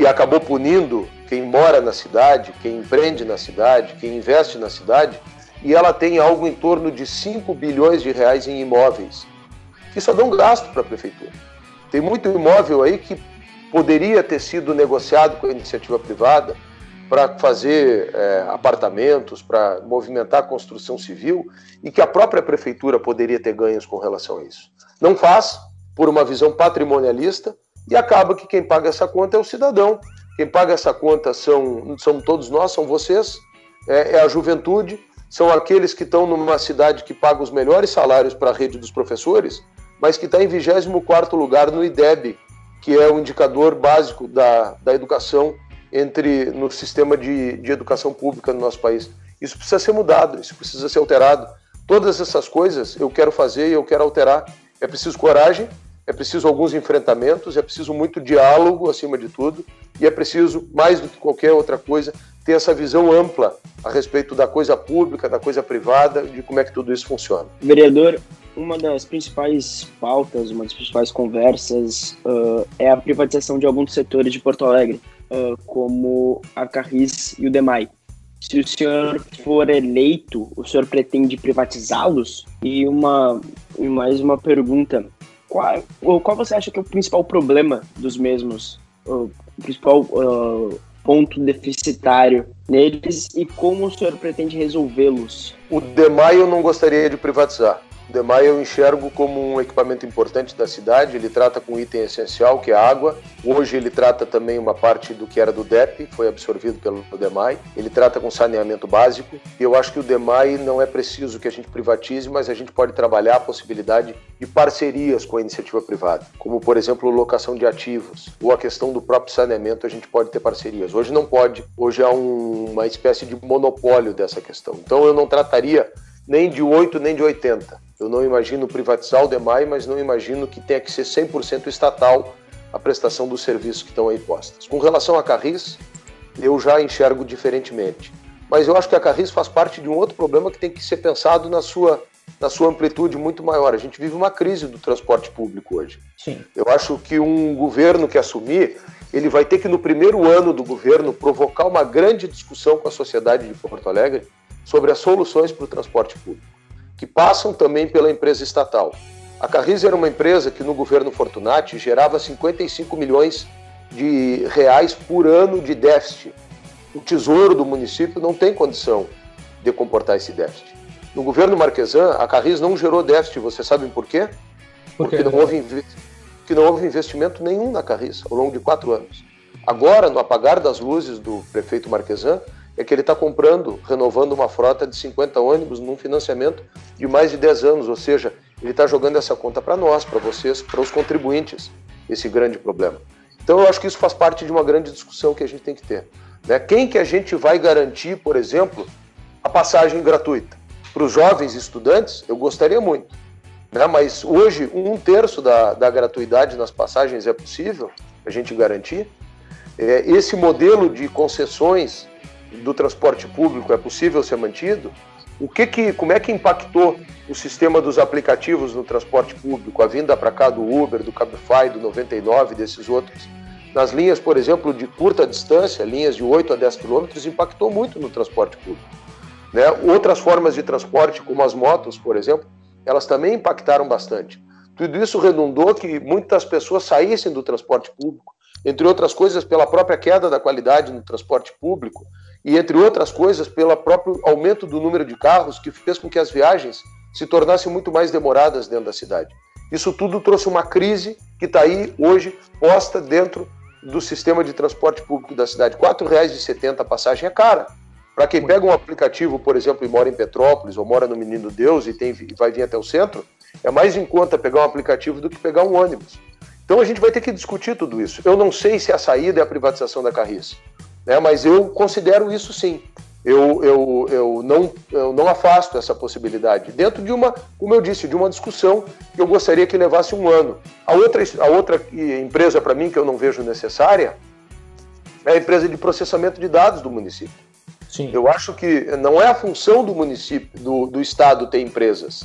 e acabou punindo quem mora na cidade, quem empreende na cidade, quem investe na cidade, e ela tem algo em torno de 5 bilhões de reais em imóveis, que só dão gasto para a prefeitura. Tem muito imóvel aí que poderia ter sido negociado com a iniciativa privada para fazer é, apartamentos, para movimentar a construção civil e que a própria prefeitura poderia ter ganhos com relação a isso. Não faz, por uma visão patrimonialista, e acaba que quem paga essa conta é o cidadão. Quem paga essa conta são, são todos nós, são vocês, é, é a juventude, são aqueles que estão numa cidade que paga os melhores salários para a rede dos professores, mas que está em 24 lugar no IDEB, que é o indicador básico da, da educação entre no sistema de, de educação pública no nosso país. Isso precisa ser mudado, isso precisa ser alterado. Todas essas coisas eu quero fazer e eu quero alterar. É preciso coragem, é preciso alguns enfrentamentos, é preciso muito diálogo acima de tudo, e é preciso, mais do que qualquer outra coisa, ter essa visão ampla a respeito da coisa pública, da coisa privada, de como é que tudo isso funciona. Vereador, uma das principais pautas, uma das principais conversas uh, é a privatização de alguns setores de Porto Alegre, uh, como a Carris e o DEMAI. Se o senhor for eleito, o senhor pretende privatizá-los? E uma e mais uma pergunta: qual, qual você acha que é o principal problema dos mesmos? O principal uh, ponto deficitário neles e como o senhor pretende resolvê-los? O DEMAI eu não gostaria de privatizar. O DEMAI eu enxergo como um equipamento importante da cidade, ele trata com um item essencial, que é a água. Hoje ele trata também uma parte do que era do DEP, foi absorvido pelo DEMAI. Ele trata com saneamento básico. E eu acho que o DEMAI não é preciso que a gente privatize, mas a gente pode trabalhar a possibilidade de parcerias com a iniciativa privada, como por exemplo locação de ativos ou a questão do próprio saneamento, a gente pode ter parcerias. Hoje não pode, hoje há um, uma espécie de monopólio dessa questão. Então eu não trataria nem de 8 nem de 80 eu não imagino privatizar o DEMAI, mas não imagino que tenha que ser 100% estatal a prestação dos serviços que estão aí postos. Com relação à Carris, eu já enxergo diferentemente. Mas eu acho que a Carris faz parte de um outro problema que tem que ser pensado na sua, na sua amplitude muito maior. A gente vive uma crise do transporte público hoje. Sim. Eu acho que um governo que assumir, ele vai ter que, no primeiro ano do governo, provocar uma grande discussão com a sociedade de Porto Alegre sobre as soluções para o transporte público que passam também pela empresa estatal. A Carris era uma empresa que no governo Fortunati gerava 55 milhões de reais por ano de déficit. O tesouro do município não tem condição de comportar esse déficit. No governo Marquesan, a Carris não gerou déficit. Vocês sabem por quê? Por quê? Porque não houve, porque não houve investimento nenhum na Carris ao longo de quatro anos. Agora, no apagar das luzes do prefeito Marquesan, é que ele está comprando, renovando uma frota de 50 ônibus num financiamento de mais de 10 anos, ou seja, ele está jogando essa conta para nós, para vocês, para os contribuintes, esse grande problema. Então eu acho que isso faz parte de uma grande discussão que a gente tem que ter. Né? Quem que a gente vai garantir, por exemplo, a passagem gratuita? Para os jovens estudantes, eu gostaria muito. Né? Mas hoje, um terço da, da gratuidade nas passagens é possível a gente garantir. É, esse modelo de concessões do transporte público é possível ser mantido? O que que, como é que impactou o sistema dos aplicativos no transporte público, a vinda para cá do Uber, do Cabify, do 99, desses outros? Nas linhas, por exemplo, de curta distância, linhas de 8 a 10 quilômetros, impactou muito no transporte público. Né? Outras formas de transporte, como as motos, por exemplo, elas também impactaram bastante. Tudo isso redundou que muitas pessoas saíssem do transporte público, entre outras coisas, pela própria queda da qualidade no transporte público, e, entre outras coisas, pelo próprio aumento do número de carros, que fez com que as viagens se tornassem muito mais demoradas dentro da cidade. Isso tudo trouxe uma crise que está aí hoje posta dentro do sistema de transporte público da cidade. R$ 4,70 a passagem é cara. Para quem pega um aplicativo, por exemplo, e mora em Petrópolis ou mora no Menino Deus e, tem, e vai vir até o centro, é mais em conta pegar um aplicativo do que pegar um ônibus. Então a gente vai ter que discutir tudo isso. Eu não sei se a saída é a privatização da Carris né? mas eu considero isso sim. Eu, eu, eu, não, eu não afasto essa possibilidade. Dentro de uma, como eu disse, de uma discussão que eu gostaria que levasse um ano. A outra, a outra empresa, para mim, que eu não vejo necessária, é a empresa de processamento de dados do município. Sim. Eu acho que não é a função do município, do, do Estado ter empresas.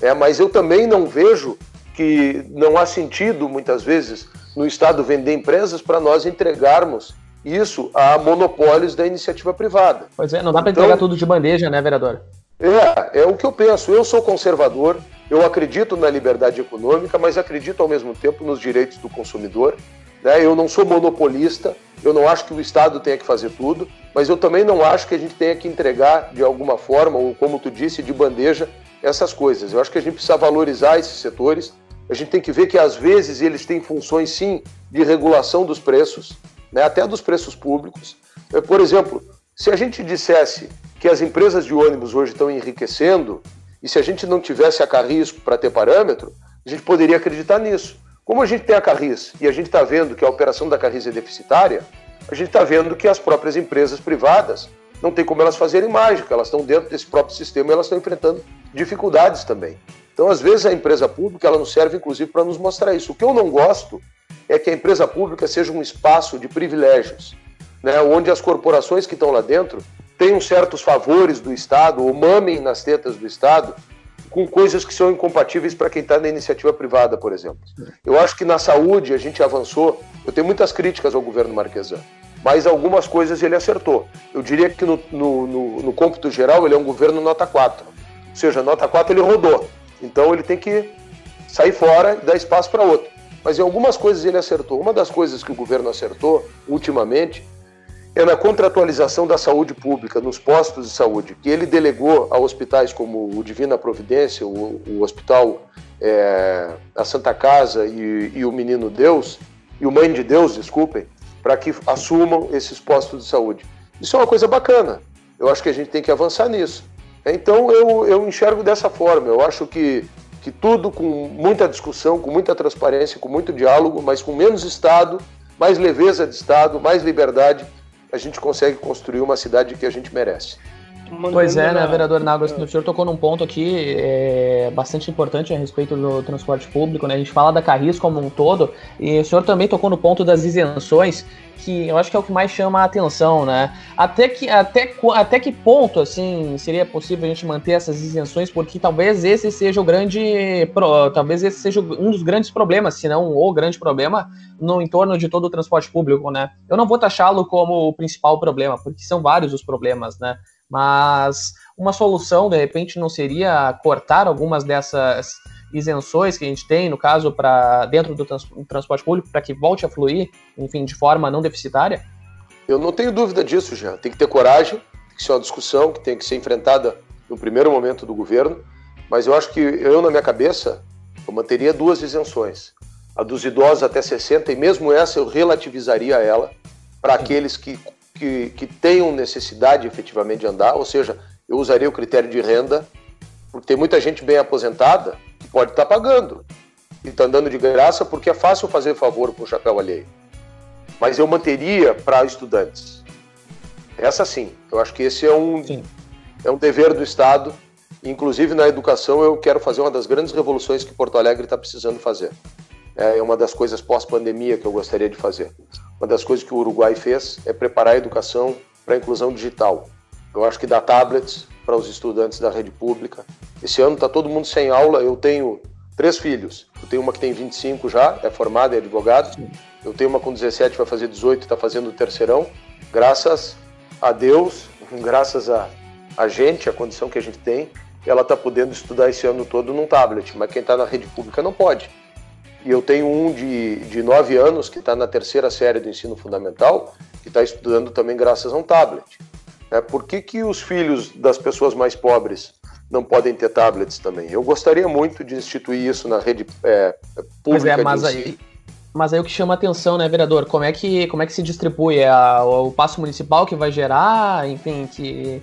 É, mas eu também não vejo que não há sentido, muitas vezes, no Estado vender empresas para nós entregarmos isso a monopólios da iniciativa privada. Pois é, não dá para então, entregar tudo de bandeja, né, vereador? É, é o que eu penso. Eu sou conservador, eu acredito na liberdade econômica, mas acredito ao mesmo tempo nos direitos do consumidor Né? Eu não sou monopolista, eu não acho que o Estado tenha que fazer tudo, mas eu também não acho que a gente tenha que entregar de alguma forma, ou como tu disse, de bandeja, essas coisas. Eu acho que a gente precisa valorizar esses setores. A gente tem que ver que às vezes eles têm funções sim de regulação dos preços, né, até dos preços públicos. É, por exemplo, se a gente dissesse que as empresas de ônibus hoje estão enriquecendo, e se a gente não tivesse a Carrisco para ter parâmetro, a gente poderia acreditar nisso. Como a gente tem a Carris e a gente está vendo que a operação da Carris é deficitária, a gente está vendo que as próprias empresas privadas não tem como elas fazerem mágica, elas estão dentro desse próprio sistema e elas estão enfrentando dificuldades também. Então, às vezes, a empresa pública ela nos serve, inclusive, para nos mostrar isso. O que eu não gosto é que a empresa pública seja um espaço de privilégios, né, onde as corporações que estão lá dentro tenham certos favores do Estado ou mamem nas tetas do Estado com coisas que são incompatíveis para quem está na iniciativa privada, por exemplo. Eu acho que na saúde a gente avançou. Eu tenho muitas críticas ao governo Marquesan, mas algumas coisas ele acertou. Eu diria que no, no, no, no cômputo geral ele é um governo nota 4. Ou seja, nota 4 ele rodou. Então ele tem que sair fora e dar espaço para outro. Mas em algumas coisas ele acertou. Uma das coisas que o governo acertou ultimamente é na contratualização da saúde pública, nos postos de saúde, que ele delegou a hospitais como o Divina Providência, o, o Hospital é, a Santa Casa e, e, o Menino Deus, e o Mãe de Deus, desculpem, para que assumam esses postos de saúde. Isso é uma coisa bacana. Eu acho que a gente tem que avançar nisso. Então eu, eu enxergo dessa forma. Eu acho que, que tudo com muita discussão, com muita transparência, com muito diálogo, mas com menos Estado, mais leveza de Estado, mais liberdade a gente consegue construir uma cidade que a gente merece. Pois é, né, vereador Nagos, o senhor tocou num ponto aqui é, bastante importante a respeito do transporte público, né? A gente fala da Carris como um todo, e o senhor também tocou no ponto das isenções, que eu acho que é o que mais chama a atenção, né? Até que, até, até que ponto, assim, seria possível a gente manter essas isenções, porque talvez esse seja o grande, talvez esse seja um dos grandes problemas, se não o grande problema, no entorno de todo o transporte público, né? Eu não vou taxá-lo como o principal problema, porque são vários os problemas, né? Mas uma solução, de repente, não seria cortar algumas dessas isenções que a gente tem, no caso, para dentro do trans transporte público, para que volte a fluir, enfim, de forma não deficitária? Eu não tenho dúvida disso, já. Tem que ter coragem, tem que ser uma discussão que tem que ser enfrentada no primeiro momento do governo, mas eu acho que eu, na minha cabeça, eu manteria duas isenções. A dos idosos até 60, e mesmo essa eu relativizaria ela para aqueles que que, que tenham necessidade efetivamente de andar, ou seja, eu usaria o critério de renda, porque tem muita gente bem aposentada que pode estar pagando e está andando de graça porque é fácil fazer favor com o chapéu alheio. Mas eu manteria para estudantes. Essa sim, eu acho que esse é um, é um dever do Estado. Inclusive na educação, eu quero fazer uma das grandes revoluções que Porto Alegre está precisando fazer. É uma das coisas pós-pandemia que eu gostaria de fazer. Uma das coisas que o Uruguai fez é preparar a educação para a inclusão digital. Eu acho que dá tablets para os estudantes da rede pública. Esse ano está todo mundo sem aula. Eu tenho três filhos. Eu tenho uma que tem 25 já, é formada, é advogado. Eu tenho uma com 17, vai fazer 18, está fazendo o terceirão. Graças a Deus, graças a, a gente, a condição que a gente tem, ela está podendo estudar esse ano todo num tablet. Mas quem está na rede pública não pode. E eu tenho um de, de nove anos que está na terceira série do ensino fundamental, que está estudando também graças a um tablet. É, por que, que os filhos das pessoas mais pobres não podem ter tablets também? Eu gostaria muito de instituir isso na rede é, pública. Mas é, mas aí, mas aí o que chama atenção, né, vereador? Como é que, como é que se distribui? É a, o passo municipal que vai gerar, enfim, que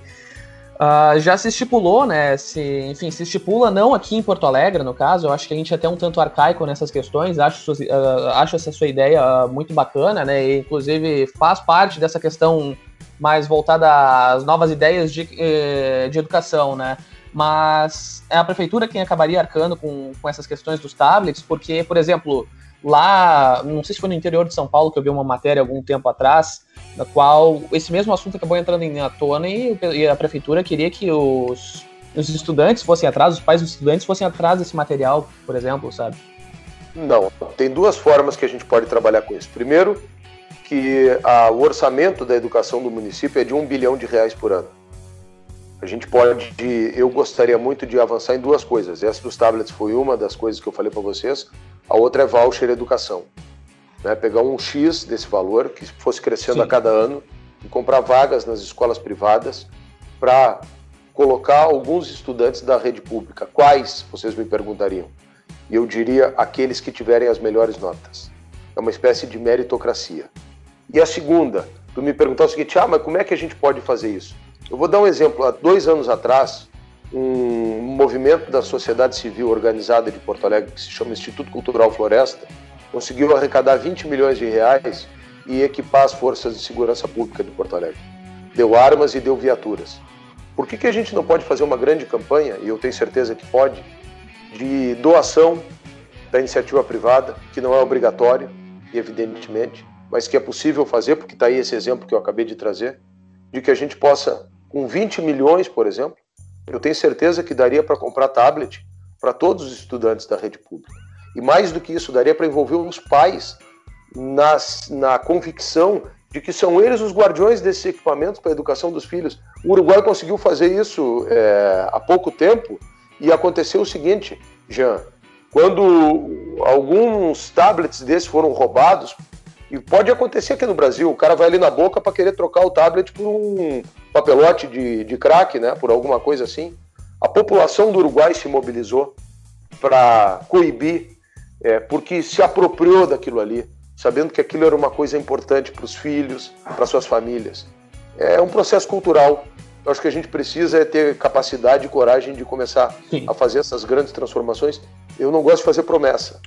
Uh, já se estipulou, né? Se, enfim, se estipula não aqui em Porto Alegre, no caso. Eu acho que a gente é até um tanto arcaico nessas questões. Acho, uh, acho essa sua ideia muito bacana, né? E, inclusive faz parte dessa questão mais voltada às novas ideias de, eh, de educação, né? Mas é a prefeitura quem acabaria arcando com, com essas questões dos tablets, porque, por exemplo, lá, não sei se foi no interior de São Paulo que eu vi uma matéria algum tempo atrás, na qual esse mesmo assunto acabou entrando em tona e, e a prefeitura queria que os, os estudantes fossem atrás, os pais dos estudantes fossem atrás desse material, por exemplo, sabe? Não, tem duas formas que a gente pode trabalhar com isso. Primeiro, que a, o orçamento da educação do município é de um bilhão de reais por ano. A gente pode, eu gostaria muito de avançar em duas coisas. Essa dos tablets foi uma das coisas que eu falei para vocês. A outra é voucher educação. né, pegar um X desse valor, que fosse crescendo Sim. a cada ano, e comprar vagas nas escolas privadas para colocar alguns estudantes da rede pública. Quais, vocês me perguntariam? E eu diria aqueles que tiverem as melhores notas. É uma espécie de meritocracia. E a segunda, tu me perguntou o seguinte, ah, mas como é que a gente pode fazer isso? Eu vou dar um exemplo. Há dois anos atrás, um movimento da sociedade civil organizada de Porto Alegre, que se chama Instituto Cultural Floresta, conseguiu arrecadar 20 milhões de reais e equipar as forças de segurança pública de Porto Alegre. Deu armas e deu viaturas. Por que, que a gente não pode fazer uma grande campanha, e eu tenho certeza que pode, de doação da iniciativa privada, que não é obrigatório, evidentemente, mas que é possível fazer, porque está aí esse exemplo que eu acabei de trazer, de que a gente possa, com 20 milhões, por exemplo, eu tenho certeza que daria para comprar tablet para todos os estudantes da rede pública. E mais do que isso, daria para envolver os pais nas, na convicção de que são eles os guardiões desses equipamentos para a educação dos filhos. O Uruguai conseguiu fazer isso é, há pouco tempo e aconteceu o seguinte, Jean, quando alguns tablets desses foram roubados, e pode acontecer aqui no Brasil, o cara vai ali na boca para querer trocar o tablet por um papelote de, de crack, né, por alguma coisa assim. A população do Uruguai se mobilizou para coibir, é, porque se apropriou daquilo ali sabendo que aquilo era uma coisa importante para os filhos, para suas famílias. É um processo cultural. Eu acho que a gente precisa é ter capacidade e coragem de começar Sim. a fazer essas grandes transformações. Eu não gosto de fazer promessa.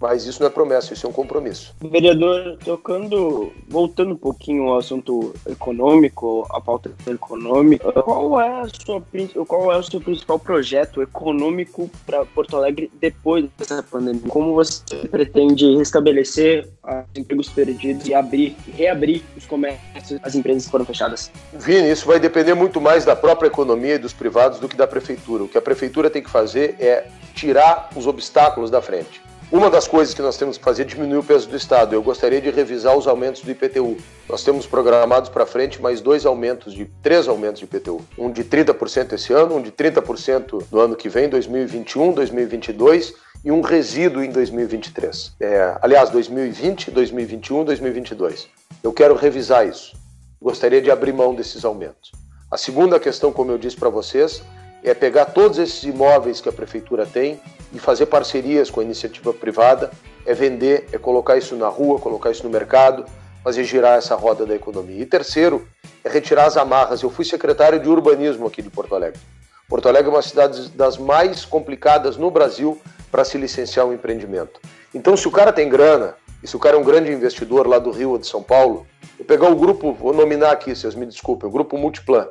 Mas isso não é promessa, isso é um compromisso. Vereador, tocando, voltando um pouquinho ao assunto econômico, a pauta econômica, qual é, a sua, qual é o seu principal projeto econômico para Porto Alegre depois dessa pandemia? Como você pretende restabelecer os empregos perdidos e abrir, reabrir os comércios, as empresas que foram fechadas? Vini, isso vai depender muito mais da própria economia e dos privados do que da prefeitura. O que a prefeitura tem que fazer é tirar os obstáculos da frente. Uma das coisas que nós temos que fazer é diminuir o peso do Estado. Eu gostaria de revisar os aumentos do IPTU. Nós temos programados para frente mais dois aumentos, de três aumentos de IPTU. Um de 30% esse ano, um de 30% no ano que vem, 2021, 2022, e um resíduo em 2023. É, aliás, 2020, 2021, 2022. Eu quero revisar isso. Gostaria de abrir mão desses aumentos. A segunda questão, como eu disse para vocês, é pegar todos esses imóveis que a prefeitura tem e fazer parcerias com a iniciativa privada, é vender, é colocar isso na rua, colocar isso no mercado, fazer girar essa roda da economia. E terceiro, é retirar as amarras. Eu fui secretário de urbanismo aqui de Porto Alegre. Porto Alegre é uma cidade das mais complicadas no Brasil para se licenciar um empreendimento. Então, se o cara tem grana, e se o cara é um grande investidor lá do Rio ou de São Paulo, eu pegar o grupo, vou nominar aqui, vocês me desculpem, o grupo Multiplan.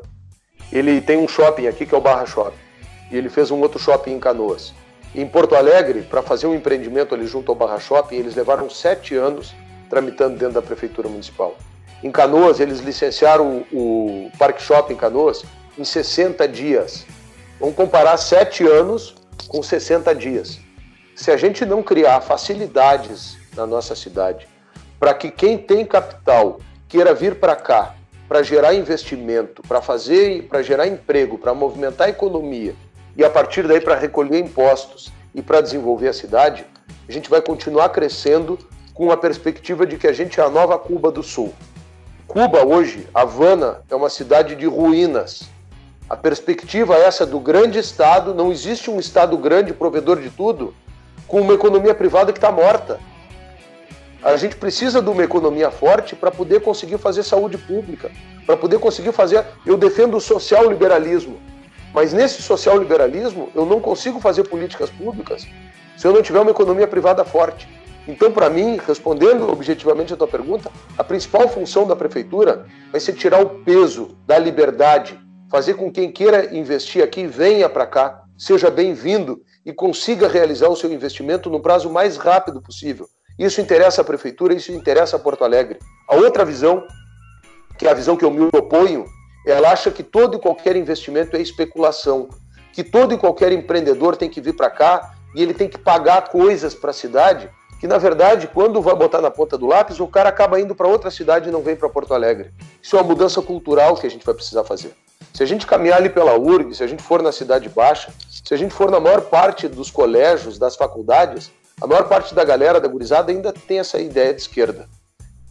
Ele tem um shopping aqui que é o Barra Shopping. E ele fez um outro shopping em Canoas. Em Porto Alegre, para fazer um empreendimento ali junto ao Barra Shopping, eles levaram sete anos tramitando dentro da Prefeitura Municipal. Em Canoas, eles licenciaram o, Parque Shopping Canoas em 60 dias. Vamos comparar sete anos com 60 dias. Se a gente não criar facilidades na nossa cidade para que quem tem capital queira vir para cá para gerar investimento, para fazer, para gerar emprego, para movimentar a economia e a partir daí para recolher impostos e para desenvolver a cidade, a gente vai continuar crescendo com a perspectiva de que a gente é a nova Cuba do Sul. Cuba hoje, Havana, é uma cidade de ruínas. A perspectiva é essa do grande Estado, não existe um Estado grande, provedor de tudo, com uma economia privada que está morta. A gente precisa de uma economia forte para poder conseguir fazer saúde pública, para poder conseguir fazer. Eu defendo o social liberalismo, mas nesse social liberalismo eu não consigo fazer políticas públicas se eu não tiver uma economia privada forte. Então, para mim, respondendo objetivamente a tua pergunta, a principal função da prefeitura vai ser tirar o peso da liberdade, fazer com que quem queira investir aqui venha para cá, seja bem-vindo e consiga realizar o seu investimento no prazo mais rápido possível. Isso interessa a prefeitura, isso interessa a Porto Alegre. A outra visão, que é a visão que eu me oponho, ela acha que todo e qualquer investimento é especulação, que todo e qualquer empreendedor tem que vir para cá e ele tem que pagar coisas para a cidade, que na verdade, quando vai botar na ponta do lápis, o cara acaba indo para outra cidade e não vem para Porto Alegre. Isso é uma mudança cultural que a gente vai precisar fazer. Se a gente caminhar ali pela URG, se a gente for na Cidade Baixa, se a gente for na maior parte dos colégios, das faculdades, A maior parte da galera, da gurizada, ainda tem essa ideia de esquerda.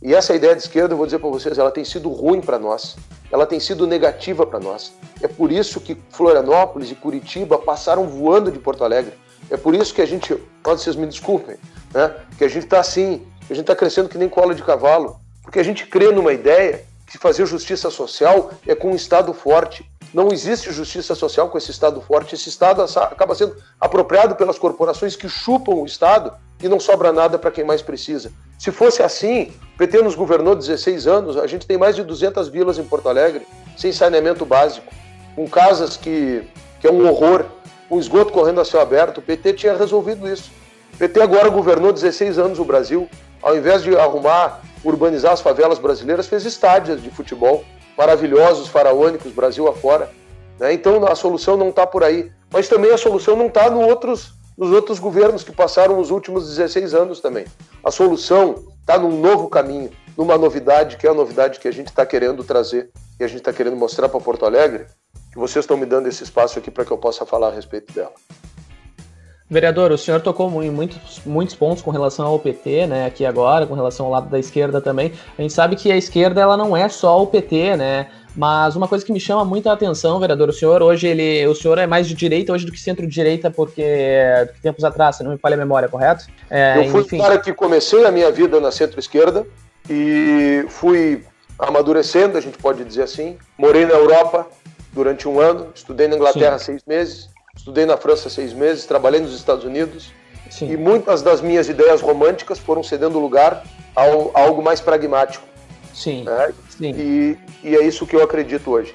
E essa ideia de esquerda, eu vou dizer para vocês, ela tem sido ruim para nós. Ela tem sido negativa para nós. É por isso que Florianópolis e Curitiba passaram voando de Porto Alegre. É por isso que a gente, vocês me desculpem, né? que a gente está assim, que a gente está crescendo que nem cola de cavalo, porque a gente crê numa ideia que fazer justiça social é com um Estado forte. Não existe justiça social com esse Estado forte. Esse Estado acaba sendo apropriado pelas corporações que chupam o Estado e não sobra nada para quem mais precisa. Se fosse assim, o PT nos governou 16 anos, a gente tem mais de 200 vilas em Porto Alegre, sem saneamento básico, com casas que, que é um horror, com esgoto correndo a céu aberto. O PT tinha resolvido isso. O PT agora governou 16 anos o Brasil. Ao invés de arrumar, urbanizar as favelas brasileiras, fez estádios de futebol maravilhosos, faraônicos, Brasil afora. Né? Então a solução não está por aí. Mas também a solução não está no outros, nos outros governos que passaram os últimos 16 anos também. A solução está num novo caminho, numa novidade, que é a novidade que a gente está querendo trazer, e a gente está querendo mostrar para Porto Alegre, que vocês estão me dando esse espaço aqui para que eu possa falar a respeito dela. Vereador, o senhor tocou em muitos, muitos pontos com relação ao PT, né, aqui agora, com relação ao lado da esquerda também. A gente sabe que a esquerda ela não é só o PT, né? Mas uma coisa que me chama muita atenção, vereador, o senhor hoje ele, o senhor é mais de direita hoje do que centro-direita, porque tempos atrás, se não me falha a memória, correto? É, eu fui enfim. cara que comecei a minha vida na centro-esquerda e fui amadurecendo, a gente pode dizer assim. Morei na Europa, durante um ano, estudei na Inglaterra Sim. seis meses, estudei na França seis meses, trabalhei nos Estados Unidos Sim. e muitas das minhas ideias românticas foram cedendo lugar ao, a algo mais pragmático. Sim. Né? Sim. E, e é isso que eu acredito hoje.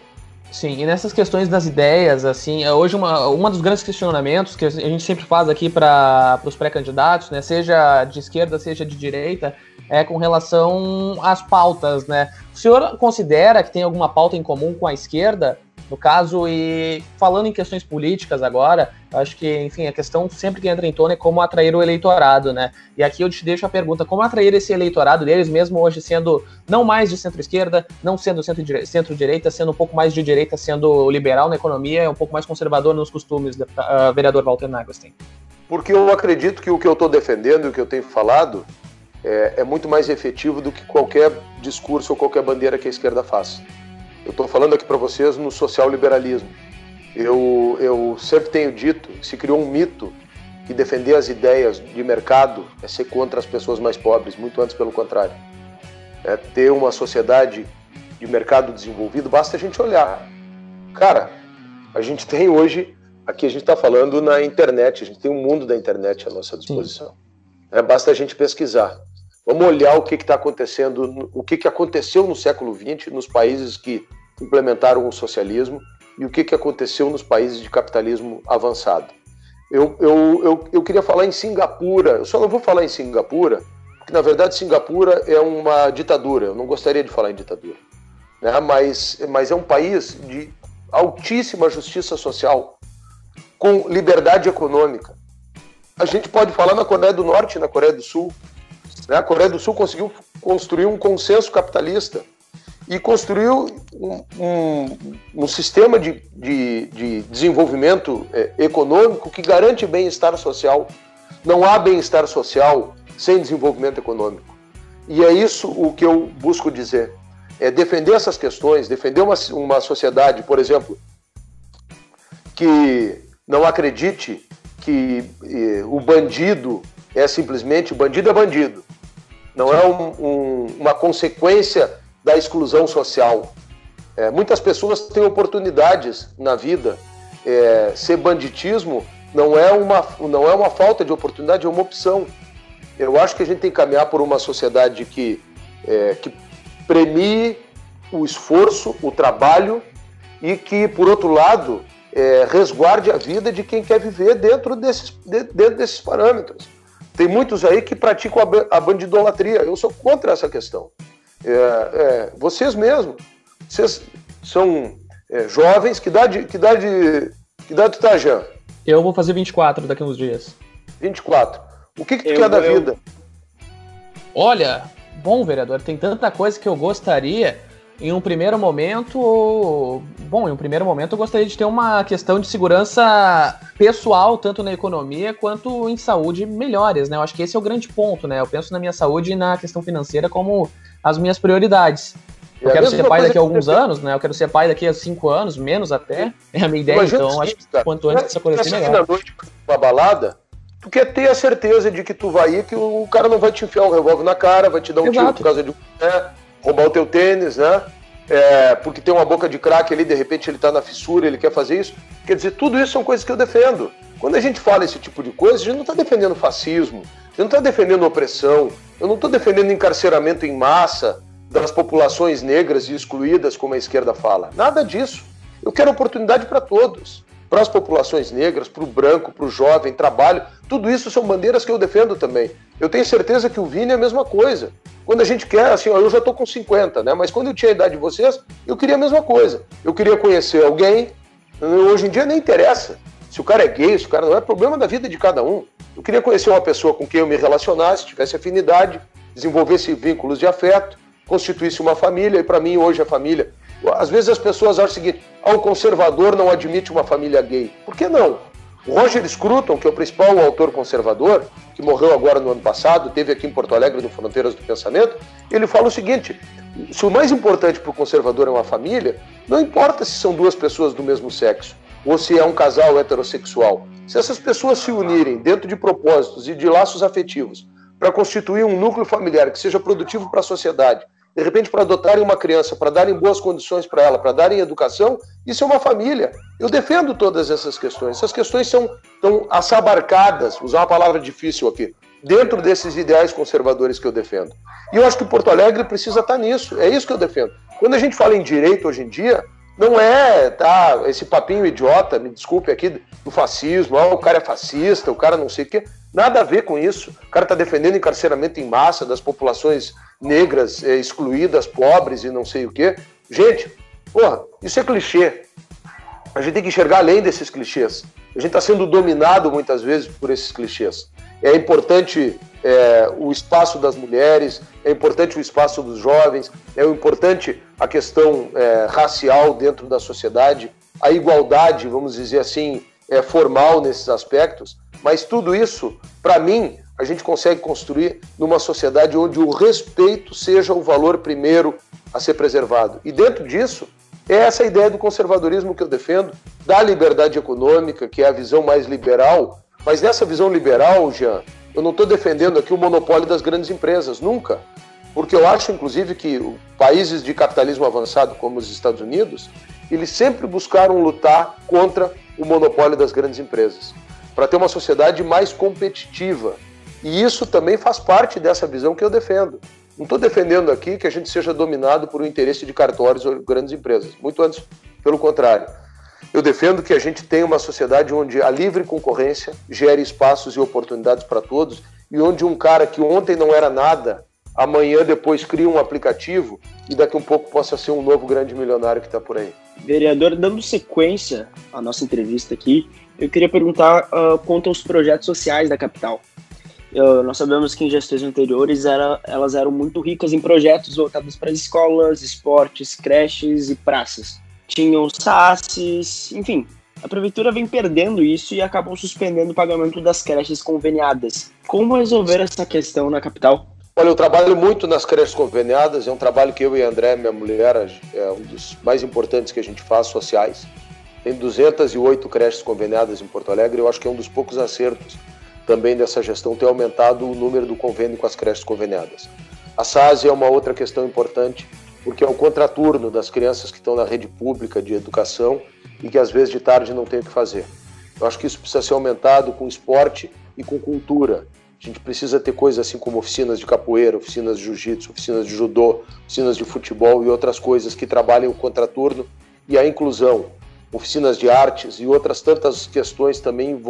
Sim, e nessas questões das ideias, assim, é hoje uma, uma dos grandes questionamentos que a gente sempre faz aqui para os pré-candidatos, né, seja de esquerda, seja de direita, é com relação às pautas, né? O senhor considera que tem alguma pauta em comum com a esquerda? No caso, e falando em questões políticas agora, acho que, enfim, a questão sempre que entra em tona é como atrair o eleitorado, né? E aqui eu te deixo a pergunta: como atrair esse eleitorado deles, mesmo hoje sendo não mais de centro-esquerda, não sendo centro-direita, sendo um pouco mais de direita, sendo liberal na economia, um pouco mais conservador nos costumes, uh, vereador Walter Nagelstein? Porque eu acredito que o que eu estou defendendo e o que eu tenho falado é, é muito mais efetivo do que qualquer discurso ou qualquer bandeira que a esquerda faça. Eu estou falando aqui para vocês no social liberalismo. Eu, eu sempre tenho dito se criou um mito que defender as ideias de mercado é ser contra as pessoas mais pobres, muito antes pelo contrário. É ter uma sociedade de mercado desenvolvido, basta a gente olhar. Cara, a gente tem hoje, aqui a gente está falando na internet, a gente tem um mundo da internet à nossa disposição. É, basta a gente pesquisar. Vamos olhar o que está acontecendo, o que, que aconteceu no século XX nos países que implementaram o socialismo e o que, que aconteceu nos países de capitalismo avançado. Eu, eu, eu, eu queria falar em Singapura, eu só não vou falar em Singapura, porque na verdade Singapura é uma ditadura, eu não gostaria de falar em ditadura, né? mas, mas é um país de altíssima justiça social, com liberdade econômica. A gente pode falar na Coreia do Norte na Coreia do Sul, né? A Coreia do Sul conseguiu construir um consenso capitalista e construiu um, um, um sistema de, de, de desenvolvimento é, econômico que garante bem-estar social. Não há bem-estar social sem desenvolvimento econômico. E é isso o que eu busco dizer. É defender essas questões, defender uma, uma sociedade, por exemplo, que não acredite que eh, o bandido é simplesmente bandido é bandido não é um, um, uma consequência da exclusão social. É, muitas pessoas têm oportunidades na vida. É, ser banditismo não é, uma, não é uma falta de oportunidade, é uma opção. Eu acho que a gente tem que caminhar por uma sociedade que, é, que premie o esforço, o trabalho e que, por outro lado, é, resguarde a vida de quem quer viver dentro desses, dentro desses parâmetros. Tem muitos aí que praticam a bandidolatria. Eu sou contra essa questão. É, é, vocês mesmos, vocês são é, jovens, que idade, que idade, que idade tu tá, Jean? Eu vou fazer 24 daqui a uns dias. 24. O que, que tu eu, quer da vida? Olha, bom, vereador, tem tanta coisa que eu gostaria, em um primeiro momento, bom, em um primeiro momento eu gostaria de ter uma questão de segurança pessoal, tanto na economia quanto em saúde, melhores, né? Eu acho que esse é o grande ponto, né? Eu penso na minha saúde e na questão financeira como as minhas prioridades. Eu é quero ser pai daqui a alguns que... anos, né? Eu quero ser pai daqui a cinco anos, menos até. É a minha ideia, Imagina então acho que quanto antes isso acontecer melhor. noite uma balada, tu quer ter a certeza de que tu vai ir, que o cara não vai te enfiar um revólver na cara, vai te dar um Exato. tiro por causa de um né, roubar o teu tênis, né? É, porque tem uma boca de crack ali, de repente ele tá na fissura, ele quer fazer isso. Quer dizer, tudo isso são coisas que eu defendo. Quando a gente fala esse tipo de coisa, a gente não está defendendo fascismo, a gente não está defendendo opressão, eu não estou defendendo encarceramento em massa, das populações negras e excluídas, como a esquerda fala. Nada disso. Eu quero oportunidade para todos. Para as populações negras, para o branco, para o jovem, trabalho. Tudo isso são bandeiras que eu defendo também. Eu tenho certeza que o Vini é a mesma coisa. Quando a gente quer, assim, ó, eu já estou com 50, né? Mas quando eu tinha a idade de vocês, eu queria a mesma coisa. Eu queria conhecer alguém. Hoje em dia nem interessa se o cara é gay, se o cara não é problema da vida de cada um. Eu queria conhecer uma pessoa com quem eu me relacionasse, tivesse afinidade, desenvolvesse vínculos de afeto constituísse uma família, e para mim hoje a família. Às vezes as pessoas acham o seguinte: ah, um conservador não admite uma família gay. Por que não? O Roger Scruton, que é o principal autor conservador, que morreu agora no ano passado, teve aqui em Porto Alegre no Fronteiras do Pensamento, ele fala o seguinte: se o mais importante para o conservador é uma família, não importa se são duas pessoas do mesmo sexo ou se é um casal heterossexual. Se essas pessoas se unirem dentro de propósitos e de laços afetivos para constituir um núcleo familiar que seja produtivo para a sociedade, de repente para adotarem uma criança, para darem boas condições para ela, para darem educação, isso é uma família. Eu defendo todas essas questões. Essas questões são tão assabarcadas, usar uma palavra difícil aqui, dentro desses ideais conservadores que eu defendo. E eu acho que Porto Alegre precisa estar nisso. É isso que eu defendo. Quando a gente fala em direito hoje em dia, não é tá, esse papinho idiota, me desculpe aqui, do fascismo, ah, o cara é fascista, o cara não sei o quê. Nada a ver com isso. O cara está defendendo encarceramento em massa das populações negras é, excluídas, pobres e não sei o quê. Gente, porra, isso é clichê. A gente tem que enxergar além desses clichês. A gente está sendo dominado muitas vezes por esses clichês. É importante é, o espaço das mulheres, é importante o espaço dos jovens, é importante a questão é, racial dentro da sociedade, a igualdade, vamos dizer assim, é, formal nesses aspectos. Mas tudo isso, para mim, a gente consegue construir numa sociedade onde o respeito seja o valor primeiro a ser preservado. E dentro disso, é essa ideia do conservadorismo que eu defendo, da liberdade econômica, que é a visão mais liberal. Mas nessa visão liberal, Jean, eu não estou defendendo aqui o monopólio das grandes empresas, nunca. Porque eu acho, inclusive, que países de capitalismo avançado, como os Estados Unidos, eles sempre buscaram lutar contra o monopólio das grandes empresas, para ter uma sociedade mais competitiva, e isso também faz parte dessa visão que eu defendo. Não estou defendendo aqui que a gente seja dominado por um interesse de cartórios ou grandes empresas. Muito antes, pelo contrário. Eu defendo que a gente tenha uma sociedade onde a livre concorrência gere espaços e oportunidades para todos e onde um cara que ontem não era nada, amanhã depois cria um aplicativo e daqui um pouco possa ser um novo grande milionário que está por aí. Vereador, dando sequência à nossa entrevista aqui, eu queria perguntar uh, quanto aos projetos sociais da capital. Eu, nós sabemos que em gestões anteriores era, elas eram muito ricas em projetos voltados para escolas, esportes, creches e praças. Tinham SACs, enfim. A prefeitura vem perdendo isso e acabou suspendendo o pagamento das creches conveniadas. Como resolver essa questão na capital? Olha, eu trabalho muito nas creches conveniadas, é um trabalho que eu e a André, minha mulher, é um dos mais importantes que a gente faz, sociais. Tem 208 creches conveniadas em Porto Alegre, eu acho que é um dos poucos acertos também dessa gestão ter aumentado o número do convênio com as creches conveniadas. A SASE é uma outra questão importante, porque é o contraturno das crianças que estão na rede pública de educação e que às vezes de tarde não tem o que fazer. Eu acho que isso precisa ser aumentado com esporte e com cultura. A gente precisa ter coisas assim como oficinas de capoeira, oficinas de jiu-jitsu, oficinas de judô, oficinas de futebol e outras coisas que trabalhem o contraturno e a inclusão oficinas de artes e outras tantas questões também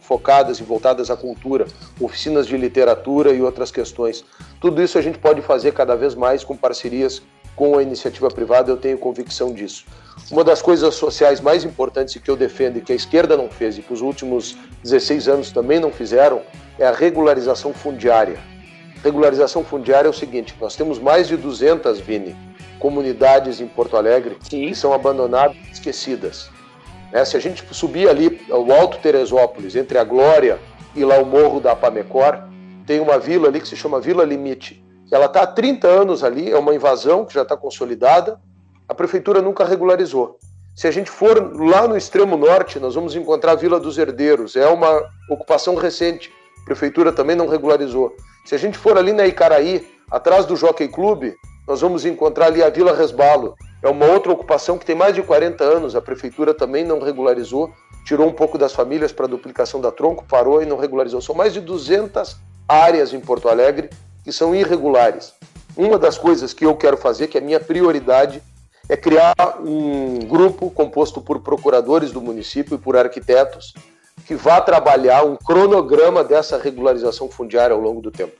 focadas e voltadas à cultura, oficinas de literatura e outras questões. Tudo isso a gente pode fazer cada vez mais com parcerias com a iniciativa privada, eu tenho convicção disso. Uma das coisas sociais mais importantes que eu defendo e que a esquerda não fez e que os últimos 16 anos também não fizeram é a regularização fundiária. Regularização fundiária é o seguinte, nós temos mais de 200, Vini, comunidades em Porto Alegre Sim. que são abandonadas esquecidas. Né? Se a gente subir ali o Alto Teresópolis, entre a Glória e lá o Morro da Apamecor, tem uma vila ali que se chama Vila Limite. Ela está há 30 anos ali, é uma invasão que já está consolidada, a prefeitura nunca regularizou. Se a gente for lá no extremo norte, nós vamos encontrar a Vila dos Herdeiros, é uma ocupação recente, prefeitura também não regularizou. Se a gente for ali na Icaraí, atrás do Jockey Club, nós vamos encontrar ali a Vila Resbalo, é uma outra ocupação que tem mais de 40 anos, a prefeitura também não regularizou, tirou um pouco das famílias para duplicação da tronco, parou e não regularizou. São mais de 200 áreas em Porto Alegre que são irregulares. Uma das coisas que eu quero fazer, que é a minha prioridade, é criar um grupo composto por procuradores do município e por arquitetos que vá trabalhar um cronograma dessa regularização fundiária ao longo do tempo.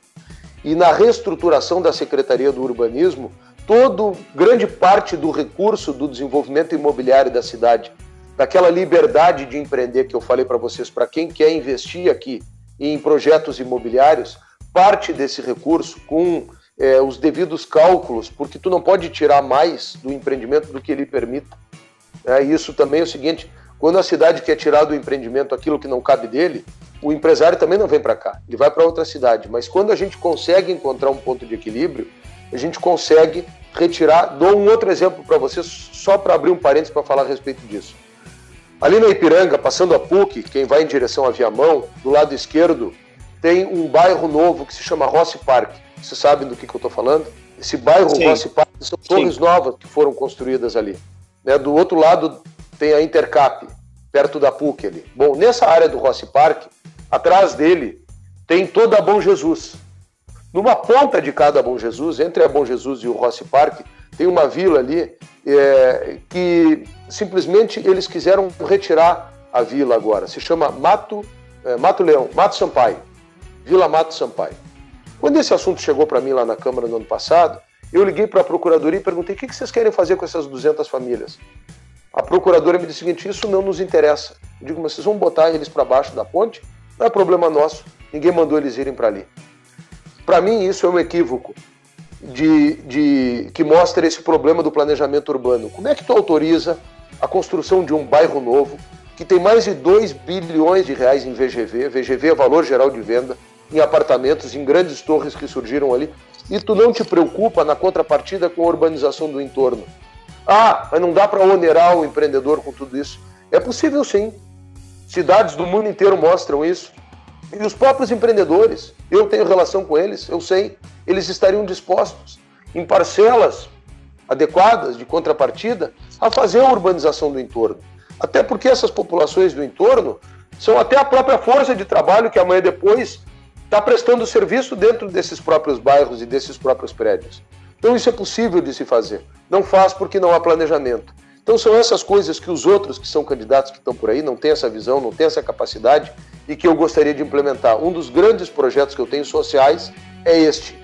E na reestruturação da Secretaria do Urbanismo, todo, grande parte do recurso do desenvolvimento imobiliário da cidade, daquela liberdade de empreender que eu falei para vocês, para quem quer investir aqui em projetos imobiliários, parte desse recurso com é, os devidos cálculos, porque tu não pode tirar mais do empreendimento do que ele permita. É, isso também é o seguinte: quando a cidade quer tirar do empreendimento aquilo que não cabe dele, o empresário também não vem para cá, ele vai para outra cidade. Mas quando a gente consegue encontrar um ponto de equilíbrio, a gente consegue retirar. Dou um outro exemplo para vocês, só para abrir um parênteses para falar a respeito disso. Ali na Ipiranga, passando a PUC, quem vai em direção a Viamão, do lado esquerdo, tem um bairro novo que se chama Rossi Park. Vocês sabem do que, que eu estou falando? Esse bairro Sim. Rossi Park são torres Sim. novas que foram construídas ali. Né? Do outro lado tem a Intercap, perto da PUC ali. Bom, nessa área do Rossi Park, atrás dele, tem toda a Bom Jesus. Numa ponta de cada Bom Jesus, entre a Bom Jesus e o Rossi Park, tem uma vila ali é, que simplesmente eles quiseram retirar a vila agora. Se chama Mato, é, Mato Leão, Mato Sampaio, Vila Mato Sampaio. Quando esse assunto chegou para mim lá na Câmara no ano passado, eu liguei para a Procuradoria e perguntei o que vocês querem fazer com essas 200 famílias. A Procuradora me disse o seguinte, isso não nos interessa. Eu digo, mas vocês vão botar eles para baixo da ponte? Não é problema nosso, ninguém mandou eles irem para ali. Para mim, isso é um equívoco de, de, que mostra esse problema do planejamento urbano. Como é que tu autoriza a construção de um bairro novo que tem mais de 2 bilhões de reais em VGV, VGV é valor geral de venda, em apartamentos, em grandes torres que surgiram ali, e tu não te preocupa na contrapartida com a urbanização do entorno. Ah, mas não dá para onerar o empreendedor com tudo isso. É possível sim. Cidades do mundo inteiro mostram isso. E os próprios empreendedores, eu tenho relação com eles, eu sei, eles estariam dispostos, em parcelas adequadas de contrapartida, a fazer a urbanização do entorno. Até porque essas populações do entorno são até a própria força de trabalho que amanhã depois está prestando serviço dentro desses próprios bairros e desses próprios prédios. Então isso é possível de se fazer. Não faz porque não há planejamento. Então são essas coisas que os outros que são candidatos que estão por aí não têm essa visão, não têm essa capacidade e que eu gostaria de implementar. Um dos grandes projetos que eu tenho sociais é este.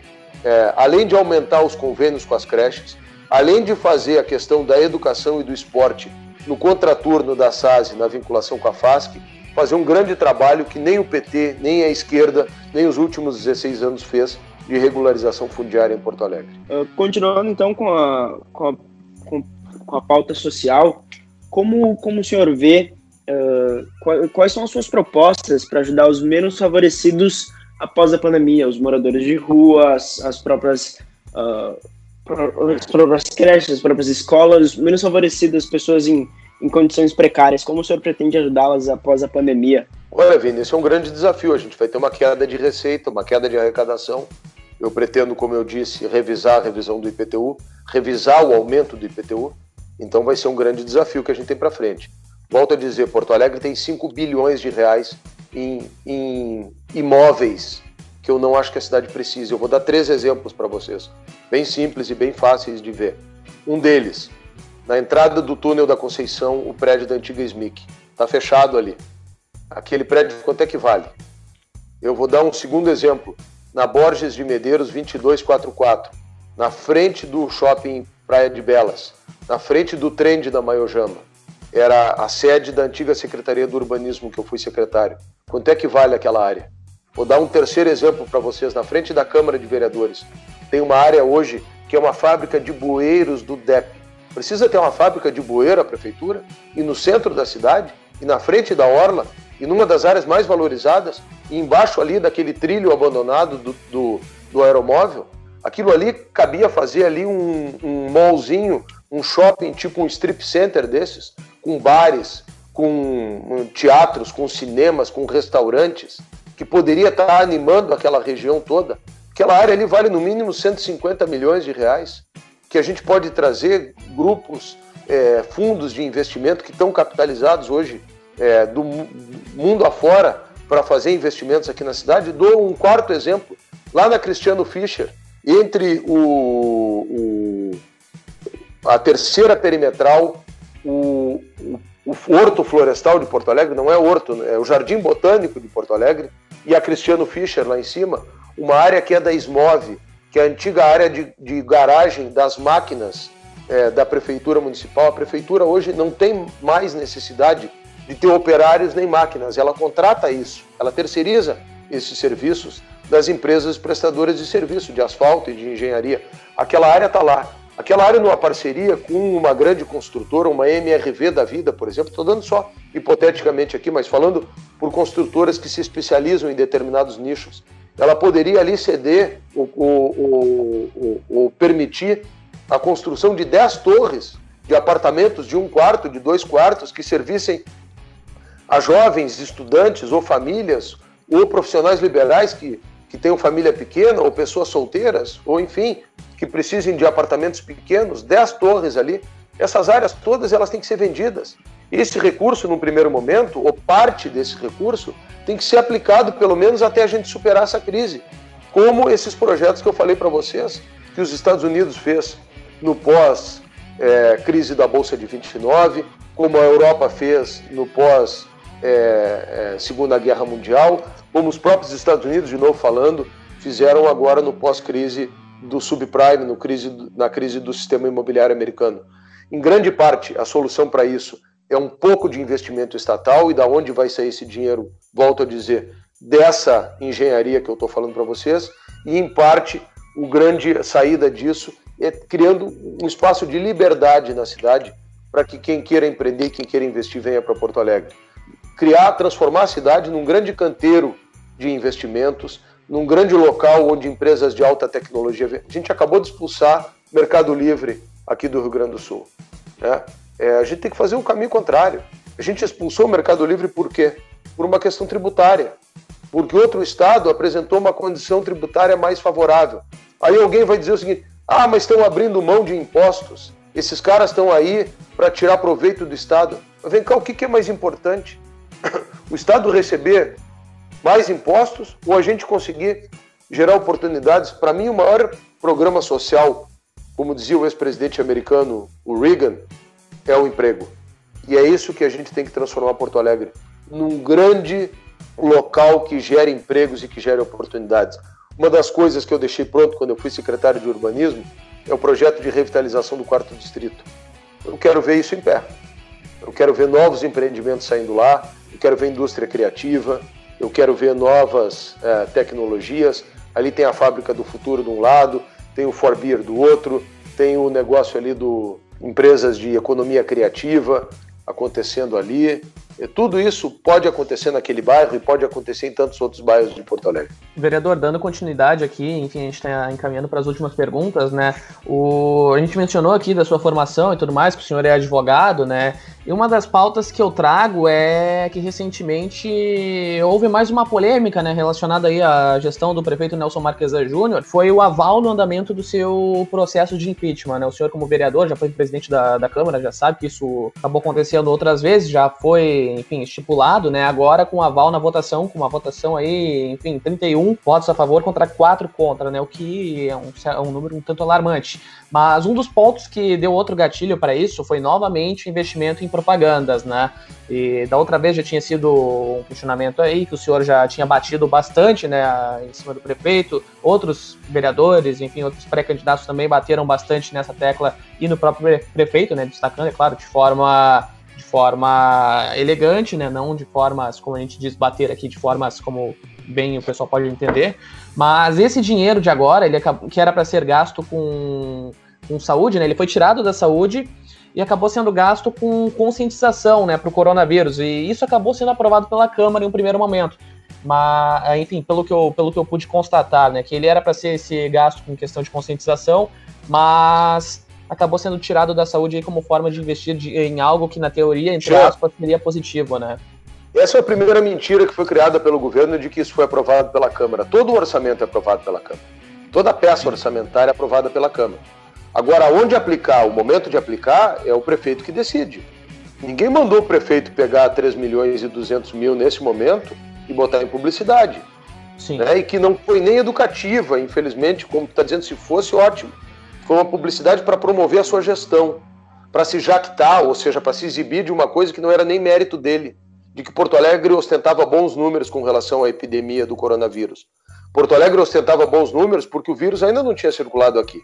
É, além de aumentar os convênios com as creches, além de fazer a questão da educação e do esporte no contraturno da SASE, na vinculação com a FASC, fazer um grande trabalho que nem o PT, nem a esquerda, nem os últimos 16 anos fez de regularização fundiária em Porto Alegre. Uh, continuando então com a, com a, com, com a pauta social, como, como o senhor vê uh, quais são as suas propostas para ajudar os menos favorecidos após a pandemia, os moradores de rua, as, as próprias uh, as próprias creches, as próprias escolas menos favorecidas, pessoas em, em condições precárias. Como o senhor pretende ajudá-las após a pandemia? Olha, Vini, esse é um grande desafio. A gente vai ter uma queda de receita, uma queda de arrecadação. Eu pretendo, como eu disse, revisar a revisão do IPTU, revisar o aumento do IPTU. Então vai ser um grande desafio que a gente tem para frente. Volto a dizer, Porto Alegre tem 5 bilhões de reais em, em imóveis que eu não acho que a cidade precise. Eu vou dar três exemplos para vocês, bem simples e bem fáceis de ver. Um deles, na entrada do túnel da Conceição, o prédio da antiga SMIC. Está fechado ali. Aquele prédio, quanto é que vale? Eu vou dar um segundo exemplo. Na Borges de Medeiros 2244, na frente do shopping Praia de Belas, na frente do trem da Maiojama era a sede da antiga Secretaria do Urbanismo, que eu fui secretário. Quanto é que vale aquela área? Vou dar um terceiro exemplo para vocês, na frente da Câmara de Vereadores. tem uma área hoje que é uma fábrica de bueiros do DEP. Precisa ter uma fábrica de bueiro a prefeitura e no centro da cidade e na frente da orla e numa das áreas mais valorizadas embaixo ali daquele trilho abandonado do, do, do aeromóvel. Aquilo ali cabia fazer ali um, um mallzinho, um shopping tipo um strip center desses, com bares, com teatros, com cinemas, com restaurantes, que poderia estar animando aquela região toda. Aquela área ali vale no mínimo 150 milhões de reais, que a gente pode trazer grupos, é, fundos de investimento que estão capitalizados hoje é, do mundo afora para fazer investimentos aqui na cidade. Dou um quarto exemplo, lá na Cristiano Fischer, entre o, o a terceira perimetral, o, o o Horto Florestal de Porto Alegre, não é o Horto, é o Jardim Botânico de Porto Alegre, e a Cristiano Fischer lá em cima, uma área que é da Smove, que é a antiga área de, de garagem das máquinas é, da Prefeitura Municipal. A Prefeitura hoje não tem mais necessidade de ter operários nem máquinas, ela contrata isso, ela terceiriza esses serviços das empresas prestadoras de serviço, de asfalto e de engenharia. Aquela área está lá. Aquela área numa parceria com uma grande construtora, uma MRV da vida, por exemplo, estou dando só hipoteticamente aqui, mas falando por construtoras que se especializam em determinados nichos, ela poderia ali ceder ou, permitir a construção de 10 torres de apartamentos de um quarto, de dois quartos, que servissem a jovens, estudantes ou famílias ou profissionais liberais que, que tenham família pequena ou pessoas solteiras, ou enfim, que precisem de apartamentos pequenos, 10 torres ali, essas áreas todas elas têm que ser vendidas. Esse recurso, num primeiro momento, ou parte desse recurso, tem que ser aplicado pelo menos até a gente superar essa crise, como esses projetos que eu falei para vocês, que os Estados Unidos fez no pós é, crise da bolsa de 29, como a Europa fez no pós é, é, Segunda Guerra Mundial, como os próprios Estados Unidos, de novo falando, fizeram agora no pós crise do subprime, no crise, na crise do sistema imobiliário americano. Em grande parte, a solução para isso é um pouco de investimento estatal e da onde vai sair esse dinheiro, volto a dizer, dessa engenharia que eu estou falando para vocês, e em parte, o grande saída disso é criando um espaço de liberdade na cidade para que quem queira empreender, quem queira investir, venha para Porto Alegre. Criar, transformar a cidade num grande canteiro de investimentos, num grande local onde empresas de alta tecnologia. A gente acabou de expulsar Mercado Livre aqui do Rio Grande do Sul. Né? É, a gente tem que fazer um caminho contrário. A gente expulsou o Mercado Livre por quê? Por uma questão tributária. Porque outro estado apresentou uma condição tributária mais favorável. Aí alguém vai dizer o seguinte: ah, mas estão abrindo mão de impostos. Esses caras estão aí para tirar proveito do Estado. Vem cá, o que é mais importante? O Estado receber mais impostos ou a gente conseguir gerar oportunidades. Para mim, o maior programa social, como dizia o ex-presidente americano, o Reagan, é o emprego. E é isso que a gente tem que transformar Porto Alegre num grande local que gere empregos e que gere oportunidades. Uma das coisas que eu deixei pronto quando eu fui secretário de urbanismo é o projeto de revitalização do quarto distrito. Eu quero ver isso em pé. Eu quero ver novos empreendimentos saindo lá, eu quero ver indústria criativa, eu quero ver novas é, tecnologias. Ali tem a fábrica do futuro de um lado, tem o Forbeer do outro, tem o negócio ali do empresas de economia criativa acontecendo ali. Tudo isso pode acontecer naquele bairro e pode acontecer em tantos outros bairros de Porto Alegre. Vereador, dando continuidade aqui, enfim, a gente está encaminhando para as últimas perguntas, né? O, a gente mencionou aqui da sua formação e tudo mais, que o senhor é advogado, né? E uma das pautas que eu trago é que recentemente houve mais uma polêmica, né, relacionada aí à gestão do prefeito Nelson Marquesa Júnior, foi o aval no andamento do seu processo de impeachment, né? O senhor como vereador já foi presidente da, da Câmara, já sabe que isso acabou acontecendo outras vezes, já foi, enfim, estipulado, né? Agora com aval na votação, com uma votação aí, enfim, 31 votos a favor contra 4 contra, né? O que é um, é um número um tanto alarmante. Mas um dos pontos que deu outro gatilho para isso foi novamente o investimento em propagandas, né? E da outra vez já tinha sido um questionamento aí que o senhor já tinha batido bastante, né, em cima do prefeito. Outros vereadores, enfim, outros pré-candidatos também bateram bastante nessa tecla e no próprio prefeito, né, destacando, é claro, de forma de forma elegante, né, não de formas, como a gente diz, bater aqui de formas como bem o pessoal pode entender. Mas esse dinheiro de agora, ele que era para ser gasto com, com saúde, né? Ele foi tirado da saúde e acabou sendo gasto com conscientização, né, para o coronavírus. E isso acabou sendo aprovado pela Câmara em um primeiro momento. Mas, enfim, pelo que eu, pelo que eu pude constatar, né, que ele era para ser esse gasto com questão de conscientização, mas acabou sendo tirado da saúde como forma de investir de, em algo que, na teoria, entre aspas, seria positivo, né? Essa é a primeira mentira que foi criada pelo governo de que isso foi aprovado pela Câmara. Todo o orçamento é aprovado pela Câmara. Toda a peça orçamentária é aprovada pela Câmara. Agora, onde aplicar, o momento de aplicar, é o prefeito que decide. Ninguém mandou o prefeito pegar 3 milhões e 200 mil nesse momento e botar em publicidade. Sim. Né? E que não foi nem educativa, infelizmente, como está dizendo, se fosse ótimo. Foi uma publicidade para promover a sua gestão, para se jactar, ou seja, para se exibir de uma coisa que não era nem mérito dele de que Porto Alegre ostentava bons números com relação à epidemia do coronavírus. Porto Alegre ostentava bons números porque o vírus ainda não tinha circulado aqui.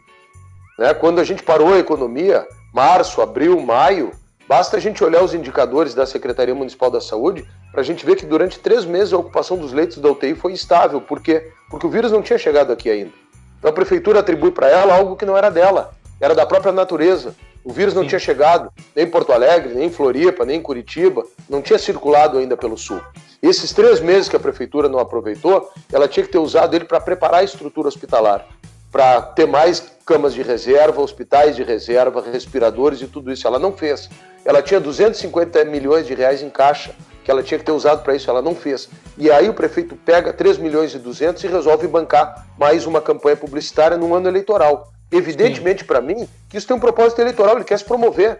Né? Quando a gente parou a economia, março, abril, maio, basta a gente olhar os indicadores da Secretaria Municipal da Saúde para a gente ver que durante três meses a ocupação dos leitos da UTI foi estável. Por quê? Porque o vírus não tinha chegado aqui ainda. Então a prefeitura atribui para ela algo que não era dela, era da própria natureza. O vírus não Sim. tinha chegado nem em Porto Alegre, nem em Floripa, nem em Curitiba, não tinha circulado ainda pelo sul. Esses três meses que a prefeitura não aproveitou, ela tinha que ter usado ele para preparar a estrutura hospitalar, para ter mais camas de reserva, hospitais de reserva, respiradores e tudo isso. Ela não fez. Ela tinha 250 milhões de reais em caixa que ela tinha que ter usado para isso, ela não fez. E aí o prefeito pega 3 milhões e 200 e resolve bancar mais uma campanha publicitária num ano eleitoral. Evidentemente, para mim, que isso tem um propósito eleitoral, ele quer se promover.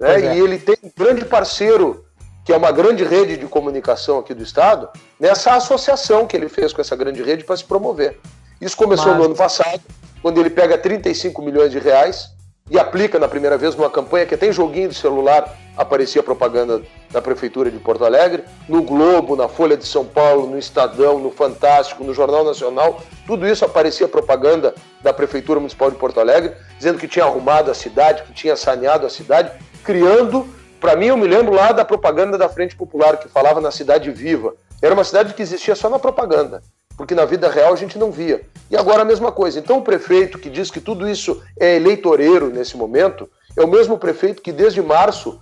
Né? É. E ele tem um grande parceiro, que é uma grande rede de comunicação aqui do Estado, nessa associação que ele fez com essa grande rede para se promover. Isso começou Mas... no ano passado, quando ele pega 35 milhões de reais e aplica na primeira vez numa campanha que tem joguinho de celular, aparecia propaganda da Prefeitura de Porto Alegre, no Globo, na Folha de São Paulo, no Estadão, no Fantástico, no Jornal Nacional, tudo isso aparecia propaganda da Prefeitura Municipal de Porto Alegre, dizendo que tinha arrumado a cidade, que tinha saneado a cidade, criando, para mim eu me lembro lá da propaganda da Frente Popular, que falava na cidade viva. Era uma cidade que existia só na propaganda porque na vida real a gente não via. E agora a mesma coisa. Então o prefeito que diz que tudo isso é eleitoreiro nesse momento, é o mesmo prefeito que desde março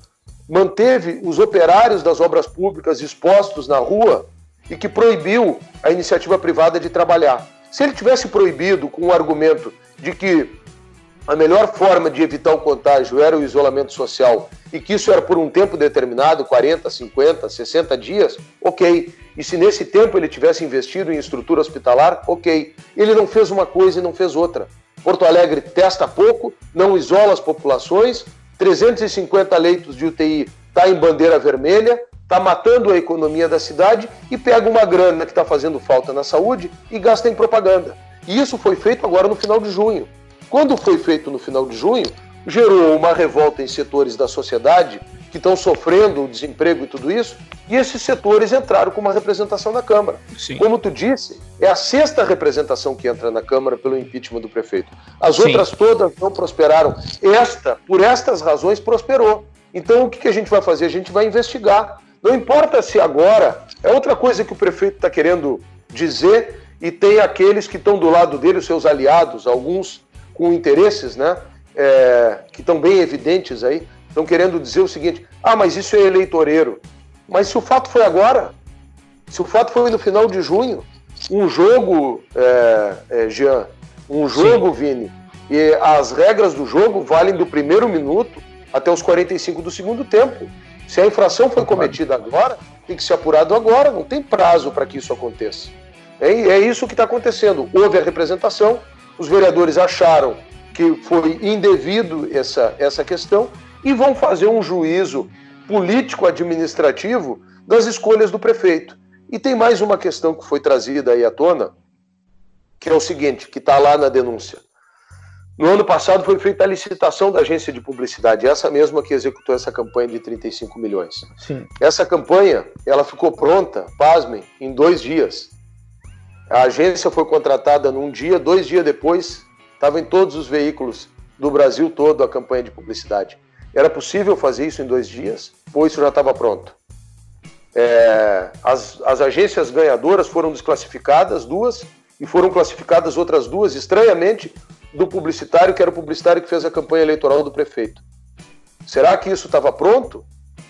manteve os operários das obras públicas expostos na rua e que proibiu a iniciativa privada de trabalhar. Se ele tivesse proibido com o argumento de que a melhor forma de evitar o contágio era o isolamento social e que isso era por um tempo determinado 40, 50, 60 dias ok. E se nesse tempo ele tivesse investido em estrutura hospitalar, ok. Ele não fez uma coisa e não fez outra. Porto Alegre testa pouco, não isola as populações, 350 leitos de UTI está em bandeira vermelha, está matando a economia da cidade e pega uma grana que está fazendo falta na saúde e gasta em propaganda. E isso foi feito agora no final de junho. Quando foi feito no final de junho, gerou uma revolta em setores da sociedade que estão sofrendo o desemprego e tudo isso, e esses setores entraram com uma representação na Câmara. Sim. Como tu disse, é a sexta representação que entra na Câmara pelo impeachment do prefeito. As Sim. outras todas não prosperaram. Esta, por estas razões, prosperou. Então o que a gente vai fazer? A gente vai investigar. Não importa se agora. É outra coisa que o prefeito está querendo dizer, e tem aqueles que estão do lado dele, os seus aliados, alguns com interesses, né? É, que estão bem evidentes aí, estão querendo dizer o seguinte: ah, mas isso é eleitoreiro. Mas se o fato foi agora, se o fato foi no final de junho, um jogo, é, é, Jean, um jogo, Sim. Vini, e as regras do jogo valem do primeiro minuto até os 45 do segundo tempo. Se a infração foi cometida agora, tem que ser apurado agora, não tem prazo para que isso aconteça. É, é isso que está acontecendo. Houve a representação, os vereadores acharam que foi indevido essa, essa questão e vão fazer um juízo político-administrativo das escolhas do prefeito. E tem mais uma questão que foi trazida aí à tona, que é o seguinte, que está lá na denúncia. No ano passado foi feita a licitação da agência de publicidade, essa mesma que executou essa campanha de 35 milhões. Sim. Essa campanha, ela ficou pronta, pasmem, em dois dias. A agência foi contratada num dia, dois dias depois, estava em todos os veículos do Brasil todo a campanha de publicidade. Era possível fazer isso em dois dias? Ou isso já estava pronto? É, as, as agências ganhadoras foram desclassificadas, duas, e foram classificadas outras duas, estranhamente, do publicitário, que era o publicitário que fez a campanha eleitoral do prefeito. Será que isso estava pronto?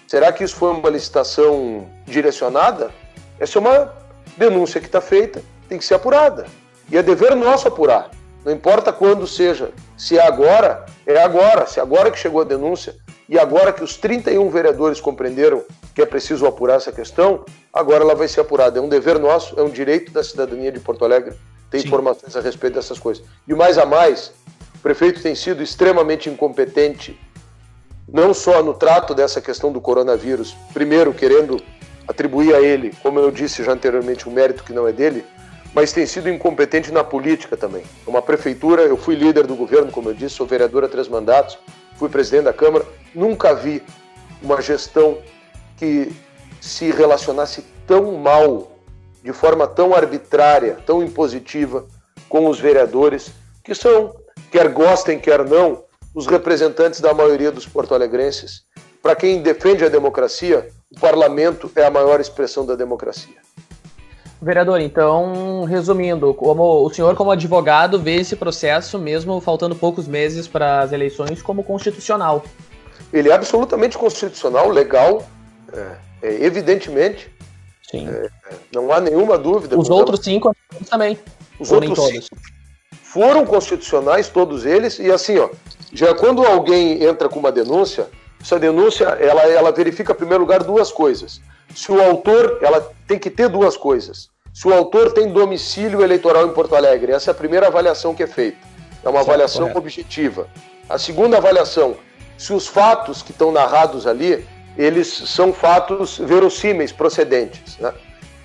Será que isso foi uma licitação direcionada? Essa é uma denúncia que está feita, tem que ser apurada. E é dever nosso apurar. Não importa quando seja. Se é agora, é agora. Se é agora que chegou a denúncia e agora que os 31 vereadores compreenderam que é preciso apurar essa questão, agora ela vai ser apurada. É um dever nosso, é um direito da cidadania de Porto Alegre ter Sim. informações a respeito dessas coisas. E mais a mais, o prefeito tem sido extremamente incompetente, não só no trato dessa questão do coronavírus, primeiro querendo atribuir a ele, como eu disse já anteriormente, um mérito que não é dele, mas tem sido incompetente na política também. Uma prefeitura, eu fui líder do governo, como eu disse, sou vereador há três mandatos, fui presidente da Câmara, nunca vi uma gestão que se relacionasse tão mal, de forma tão arbitrária, tão impositiva com os vereadores, que são, quer gostem, quer não, os representantes da maioria dos porto-alegrenses. Para quem defende a democracia, o parlamento é a maior expressão da democracia. Vereador, então, resumindo, como o senhor, como advogado, vê esse processo, mesmo faltando poucos meses para as eleições, como constitucional? Ele é absolutamente constitucional, legal, é, é, evidentemente. Sim. É, não há nenhuma dúvida. Os outros ela... cinco também. Os outros todos. cinco foram constitucionais, todos eles, e assim, ó, já quando alguém entra com uma denúncia, essa denúncia ela, ela verifica, em primeiro lugar, duas coisas. Se o autor, ela tem que ter duas coisas. Se o autor tem domicílio eleitoral em Porto Alegre, essa é a primeira avaliação que é feita. É uma certo, avaliação correto. objetiva. A segunda avaliação, se os fatos que estão narrados ali, eles são fatos verossímeis, procedentes. Né?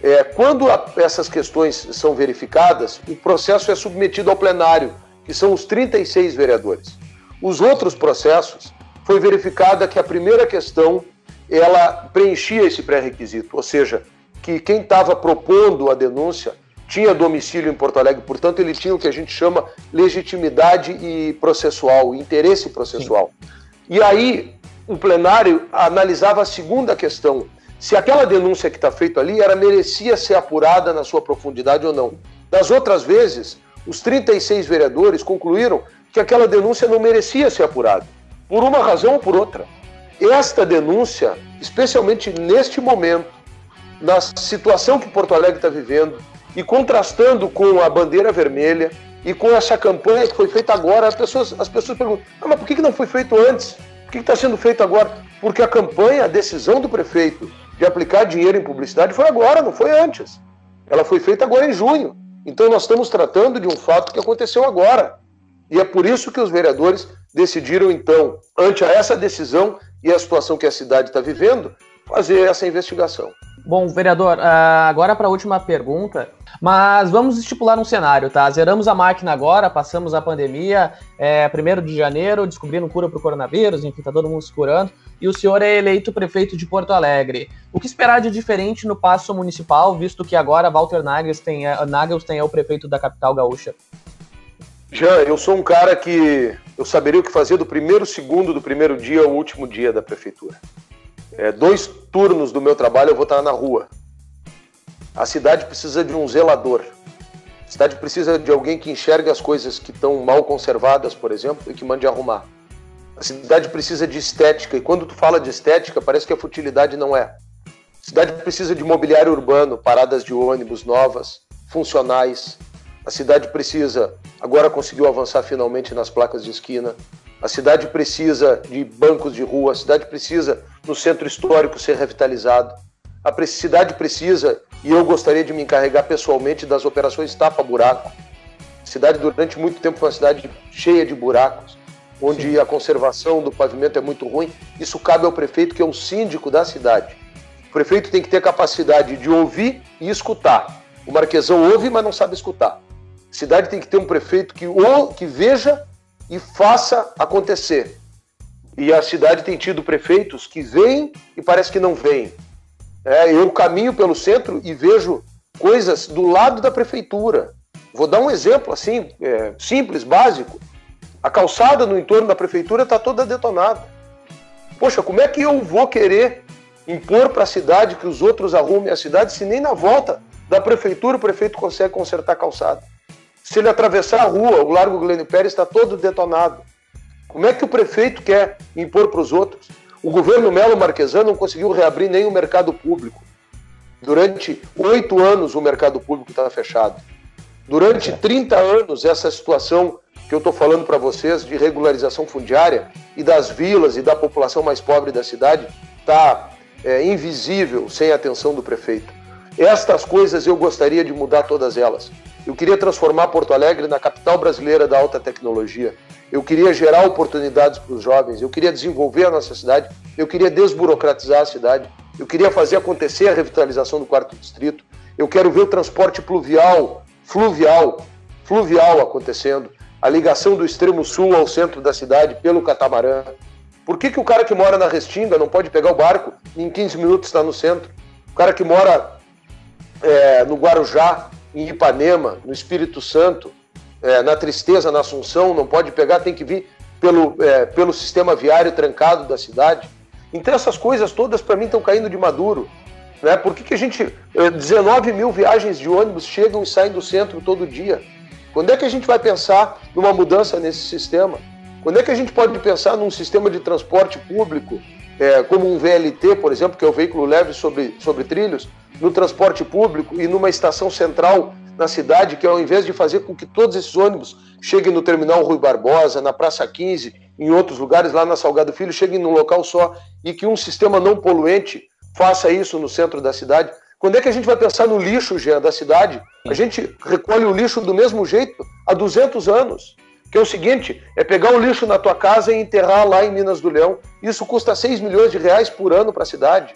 É, quando a, essas questões são verificadas, o processo é submetido ao plenário, que são os 36 vereadores. Os outros processos, foi verificada que a primeira questão ela preenchia esse pré-requisito, ou seja, que quem estava propondo a denúncia tinha domicílio em Porto Alegre, portanto ele tinha o que a gente chama legitimidade e processual, interesse processual. Sim. E aí o plenário analisava a segunda questão, se aquela denúncia que está feita ali era merecia ser apurada na sua profundidade ou não. Das outras vezes, os 36 vereadores concluíram que aquela denúncia não merecia ser apurada, por uma razão ou por outra. Esta denúncia, especialmente neste momento, na situação que Porto Alegre está vivendo, e contrastando com a bandeira vermelha e com essa campanha que foi feita agora, as pessoas, as pessoas perguntam: ah, mas por que não foi feito antes? Por que está sendo feito agora? Porque a campanha, a decisão do prefeito de aplicar dinheiro em publicidade foi agora, não foi antes. Ela foi feita agora em junho. Então nós estamos tratando de um fato que aconteceu agora. E é por isso que os vereadores decidiram, então, ante essa decisão e a situação que a cidade está vivendo, fazer essa investigação. Bom, vereador, ah, agora para a última pergunta, mas vamos estipular um cenário, tá? Zeramos a máquina agora, passamos a pandemia, é, 1 de janeiro, descobrindo cura para o coronavírus, enfim, tá todo mundo se curando, e o senhor é eleito prefeito de Porto Alegre. O que esperar de diferente no passo municipal, visto que agora Walter Nagels tem, Nagels tem é o prefeito da capital gaúcha? Jean, eu sou um cara que eu saberia o que fazer do primeiro segundo do primeiro dia ao último dia da prefeitura. É, dois turnos do meu trabalho eu vou estar na rua. A cidade precisa de um zelador. A cidade precisa de alguém que enxergue as coisas que estão mal conservadas, por exemplo, e que mande arrumar. A cidade precisa de estética, e quando tu fala de estética, parece que a futilidade não é. A cidade precisa de mobiliário urbano, paradas de ônibus novas, funcionais, a cidade precisa, agora conseguiu avançar finalmente nas placas de esquina. A cidade precisa de bancos de rua, a cidade precisa no centro histórico ser revitalizado. A cidade precisa, e eu gostaria de me encarregar pessoalmente das operações tapa-buraco. A cidade durante muito tempo foi uma cidade cheia de buracos, onde Sim. a conservação do pavimento é muito ruim. Isso cabe ao prefeito, que é o síndico da cidade. O prefeito tem que ter capacidade de ouvir e escutar. O marquesão ouve, mas não sabe escutar. A cidade tem que ter um prefeito que, ou, que veja e faça acontecer. E a cidade tem tido prefeitos que vêm e parece que não vêm. É, eu caminho pelo centro e vejo coisas do lado da prefeitura. Vou dar um exemplo assim, é, simples, básico. A calçada no entorno da prefeitura está toda detonada. Poxa, como é que eu vou querer impor para a cidade que os outros arrumem a cidade, se nem na volta da prefeitura o prefeito consegue consertar a calçada. Se ele atravessar a rua, o Largo Glênio Pérez está todo detonado. Como é que o prefeito quer impor para os outros? O governo Melo Marquesano não conseguiu reabrir nem o mercado público. Durante oito anos o mercado público estava fechado. Durante 30 anos, essa situação que eu estou falando para vocês de regularização fundiária e das vilas e da população mais pobre da cidade está é, invisível sem a atenção do prefeito. Estas coisas eu gostaria de mudar todas elas. Eu queria transformar Porto Alegre na capital brasileira da alta tecnologia. Eu queria gerar oportunidades para os jovens. Eu queria desenvolver a nossa cidade. Eu queria desburocratizar a cidade. Eu queria fazer acontecer a revitalização do quarto distrito. Eu quero ver o transporte pluvial, fluvial, fluvial acontecendo. A ligação do extremo sul ao centro da cidade pelo catamarã. Por que, que o cara que mora na Restinga não pode pegar o barco e em 15 minutos está no centro? O cara que mora é, no Guarujá, em Ipanema, no Espírito Santo, é, na Tristeza, na Assunção, não pode pegar, tem que vir pelo, é, pelo sistema viário trancado da cidade. Então essas coisas todas para mim estão caindo de maduro. Né? Por que, que a gente. 19 é, mil viagens de ônibus chegam e saem do centro todo dia? Quando é que a gente vai pensar numa mudança nesse sistema? Quando é que a gente pode pensar num sistema de transporte público, é, como um VLT, por exemplo, que é o veículo leve sobre, sobre trilhos, no transporte público e numa estação central na cidade, que ao invés de fazer com que todos esses ônibus cheguem no terminal Rui Barbosa, na Praça 15, em outros lugares, lá na Salgado Filho, cheguem num local só e que um sistema não poluente faça isso no centro da cidade. Quando é que a gente vai pensar no lixo, Jean, da cidade? A gente recolhe o lixo do mesmo jeito há 200 anos. Que é o seguinte, é pegar o lixo na tua casa e enterrar lá em Minas do Leão. Isso custa 6 milhões de reais por ano para a cidade.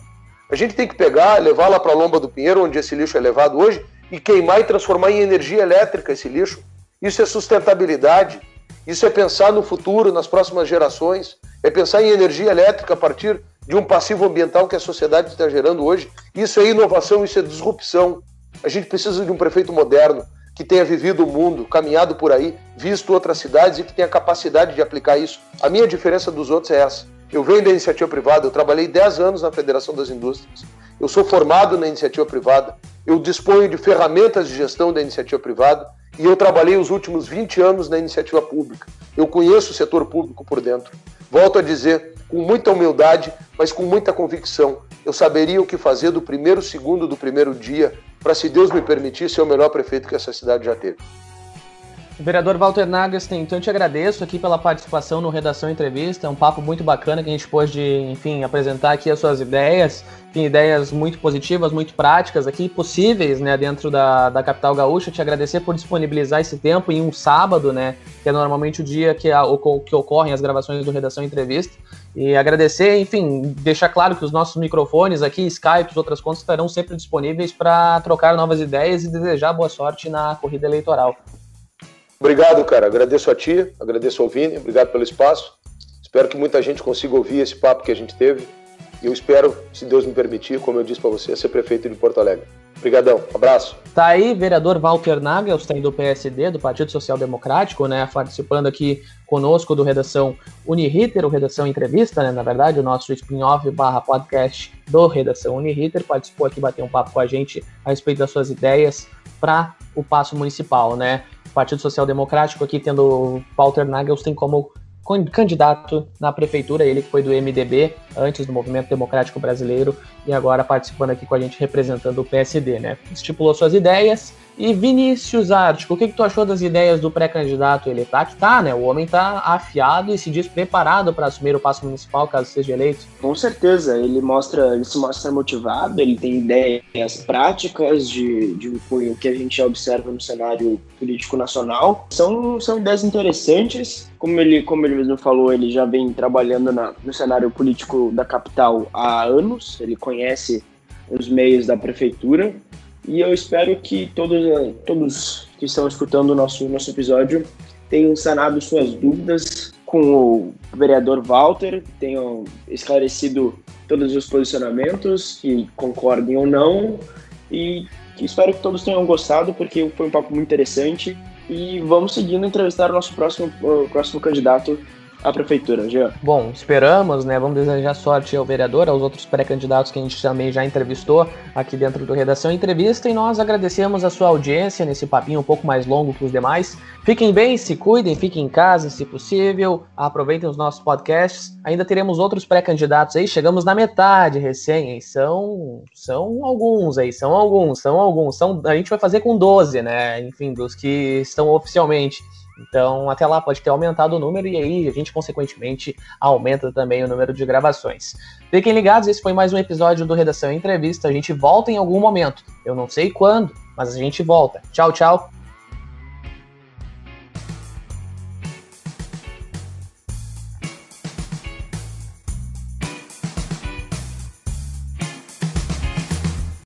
A gente tem que pegar, levar lá para a Lomba do Pinheiro, onde esse lixo é levado hoje, e queimar e transformar em energia elétrica esse lixo. Isso é sustentabilidade. Isso é pensar no futuro, nas próximas gerações. É pensar em energia elétrica a partir de um passivo ambiental que a sociedade está gerando hoje. Isso é inovação, isso é disrupção. A gente precisa de um prefeito moderno que tenha vivido o mundo, caminhado por aí, visto outras cidades e que tenha capacidade de aplicar isso. A minha diferença dos outros é essa. Eu venho da iniciativa privada, eu trabalhei 10 anos na Federação das Indústrias. Eu sou formado na iniciativa privada, eu disponho de ferramentas de gestão da iniciativa privada e eu trabalhei os últimos 20 anos na iniciativa pública. Eu conheço o setor público por dentro. Volto a dizer, com muita humildade, mas com muita convicção, eu saberia o que fazer do primeiro segundo do primeiro dia para, se Deus me permitir, ser o melhor prefeito que essa cidade já teve. Vereador Walter Nagastem, então eu te agradeço aqui pela participação no Redação Entrevista. É um papo muito bacana que a gente pôde, enfim, apresentar aqui as suas ideias. Tem ideias muito positivas, muito práticas aqui, possíveis, né, dentro da, da capital gaúcha. Te agradecer por disponibilizar esse tempo em um sábado, né, que é normalmente o dia que, a, que ocorrem as gravações do Redação Entrevista. E agradecer, enfim, deixar claro que os nossos microfones aqui, Skype e outras contas estarão sempre disponíveis para trocar novas ideias e desejar boa sorte na corrida eleitoral. Obrigado, cara. Agradeço a ti, agradeço ao Vini, obrigado pelo espaço. Espero que muita gente consiga ouvir esse papo que a gente teve. E eu espero, se Deus me permitir, como eu disse para você, ser prefeito de Porto Alegre. Obrigadão, abraço. Tá aí, vereador Walter Nagelstein do PSD, do Partido Social Democrático, né, participando aqui conosco do Redação Uniriter, o Redação Entrevista, né, na verdade, o nosso spin-off barra podcast do Redação Uniriter, participou aqui, bater um papo com a gente a respeito das suas ideias para o passo municipal, né. Partido Social Democrático aqui tendo Walter Nagelstein como candidato na prefeitura, ele que foi do MDB, antes do Movimento Democrático Brasileiro, e agora participando aqui com a gente representando o PSD, né? Estipulou suas ideias, e Vinícius Ártico, o que, que tu achou das ideias do pré-candidato? Ele tá que tá, né? O homem tá afiado e se diz preparado para assumir o passo municipal caso seja eleito. Com certeza, ele mostra, ele se mostra motivado, ele tem ideias práticas de, de o que a gente observa no cenário político nacional. São, são ideias interessantes. Como ele, como ele mesmo falou, ele já vem trabalhando na, no cenário político da capital há anos, ele conhece os meios da prefeitura e eu espero que todos, todos que estão escutando o nosso, nosso episódio tenham sanado suas dúvidas com o vereador Walter, tenham esclarecido todos os posicionamentos, que concordem ou não, e espero que todos tenham gostado, porque foi um papo muito interessante. E vamos seguindo entrevistar o nosso próximo, o próximo candidato a prefeitura, Jean? Bom, esperamos, né? Vamos desejar sorte ao vereador, aos outros pré-candidatos que a gente também já entrevistou aqui dentro do Redação Entrevista e nós agradecemos a sua audiência nesse papinho um pouco mais longo que os demais. Fiquem bem, se cuidem, fiquem em casa se possível, aproveitem os nossos podcasts. Ainda teremos outros pré-candidatos aí, chegamos na metade recém? São, são alguns aí, são alguns, são alguns. São, a gente vai fazer com 12, né? Enfim, dos que estão oficialmente. Então, até lá pode ter aumentado o número e aí a gente, consequentemente, aumenta também o número de gravações. Fiquem ligados, esse foi mais um episódio do Redação Entrevista. A gente volta em algum momento. Eu não sei quando, mas a gente volta. Tchau, tchau.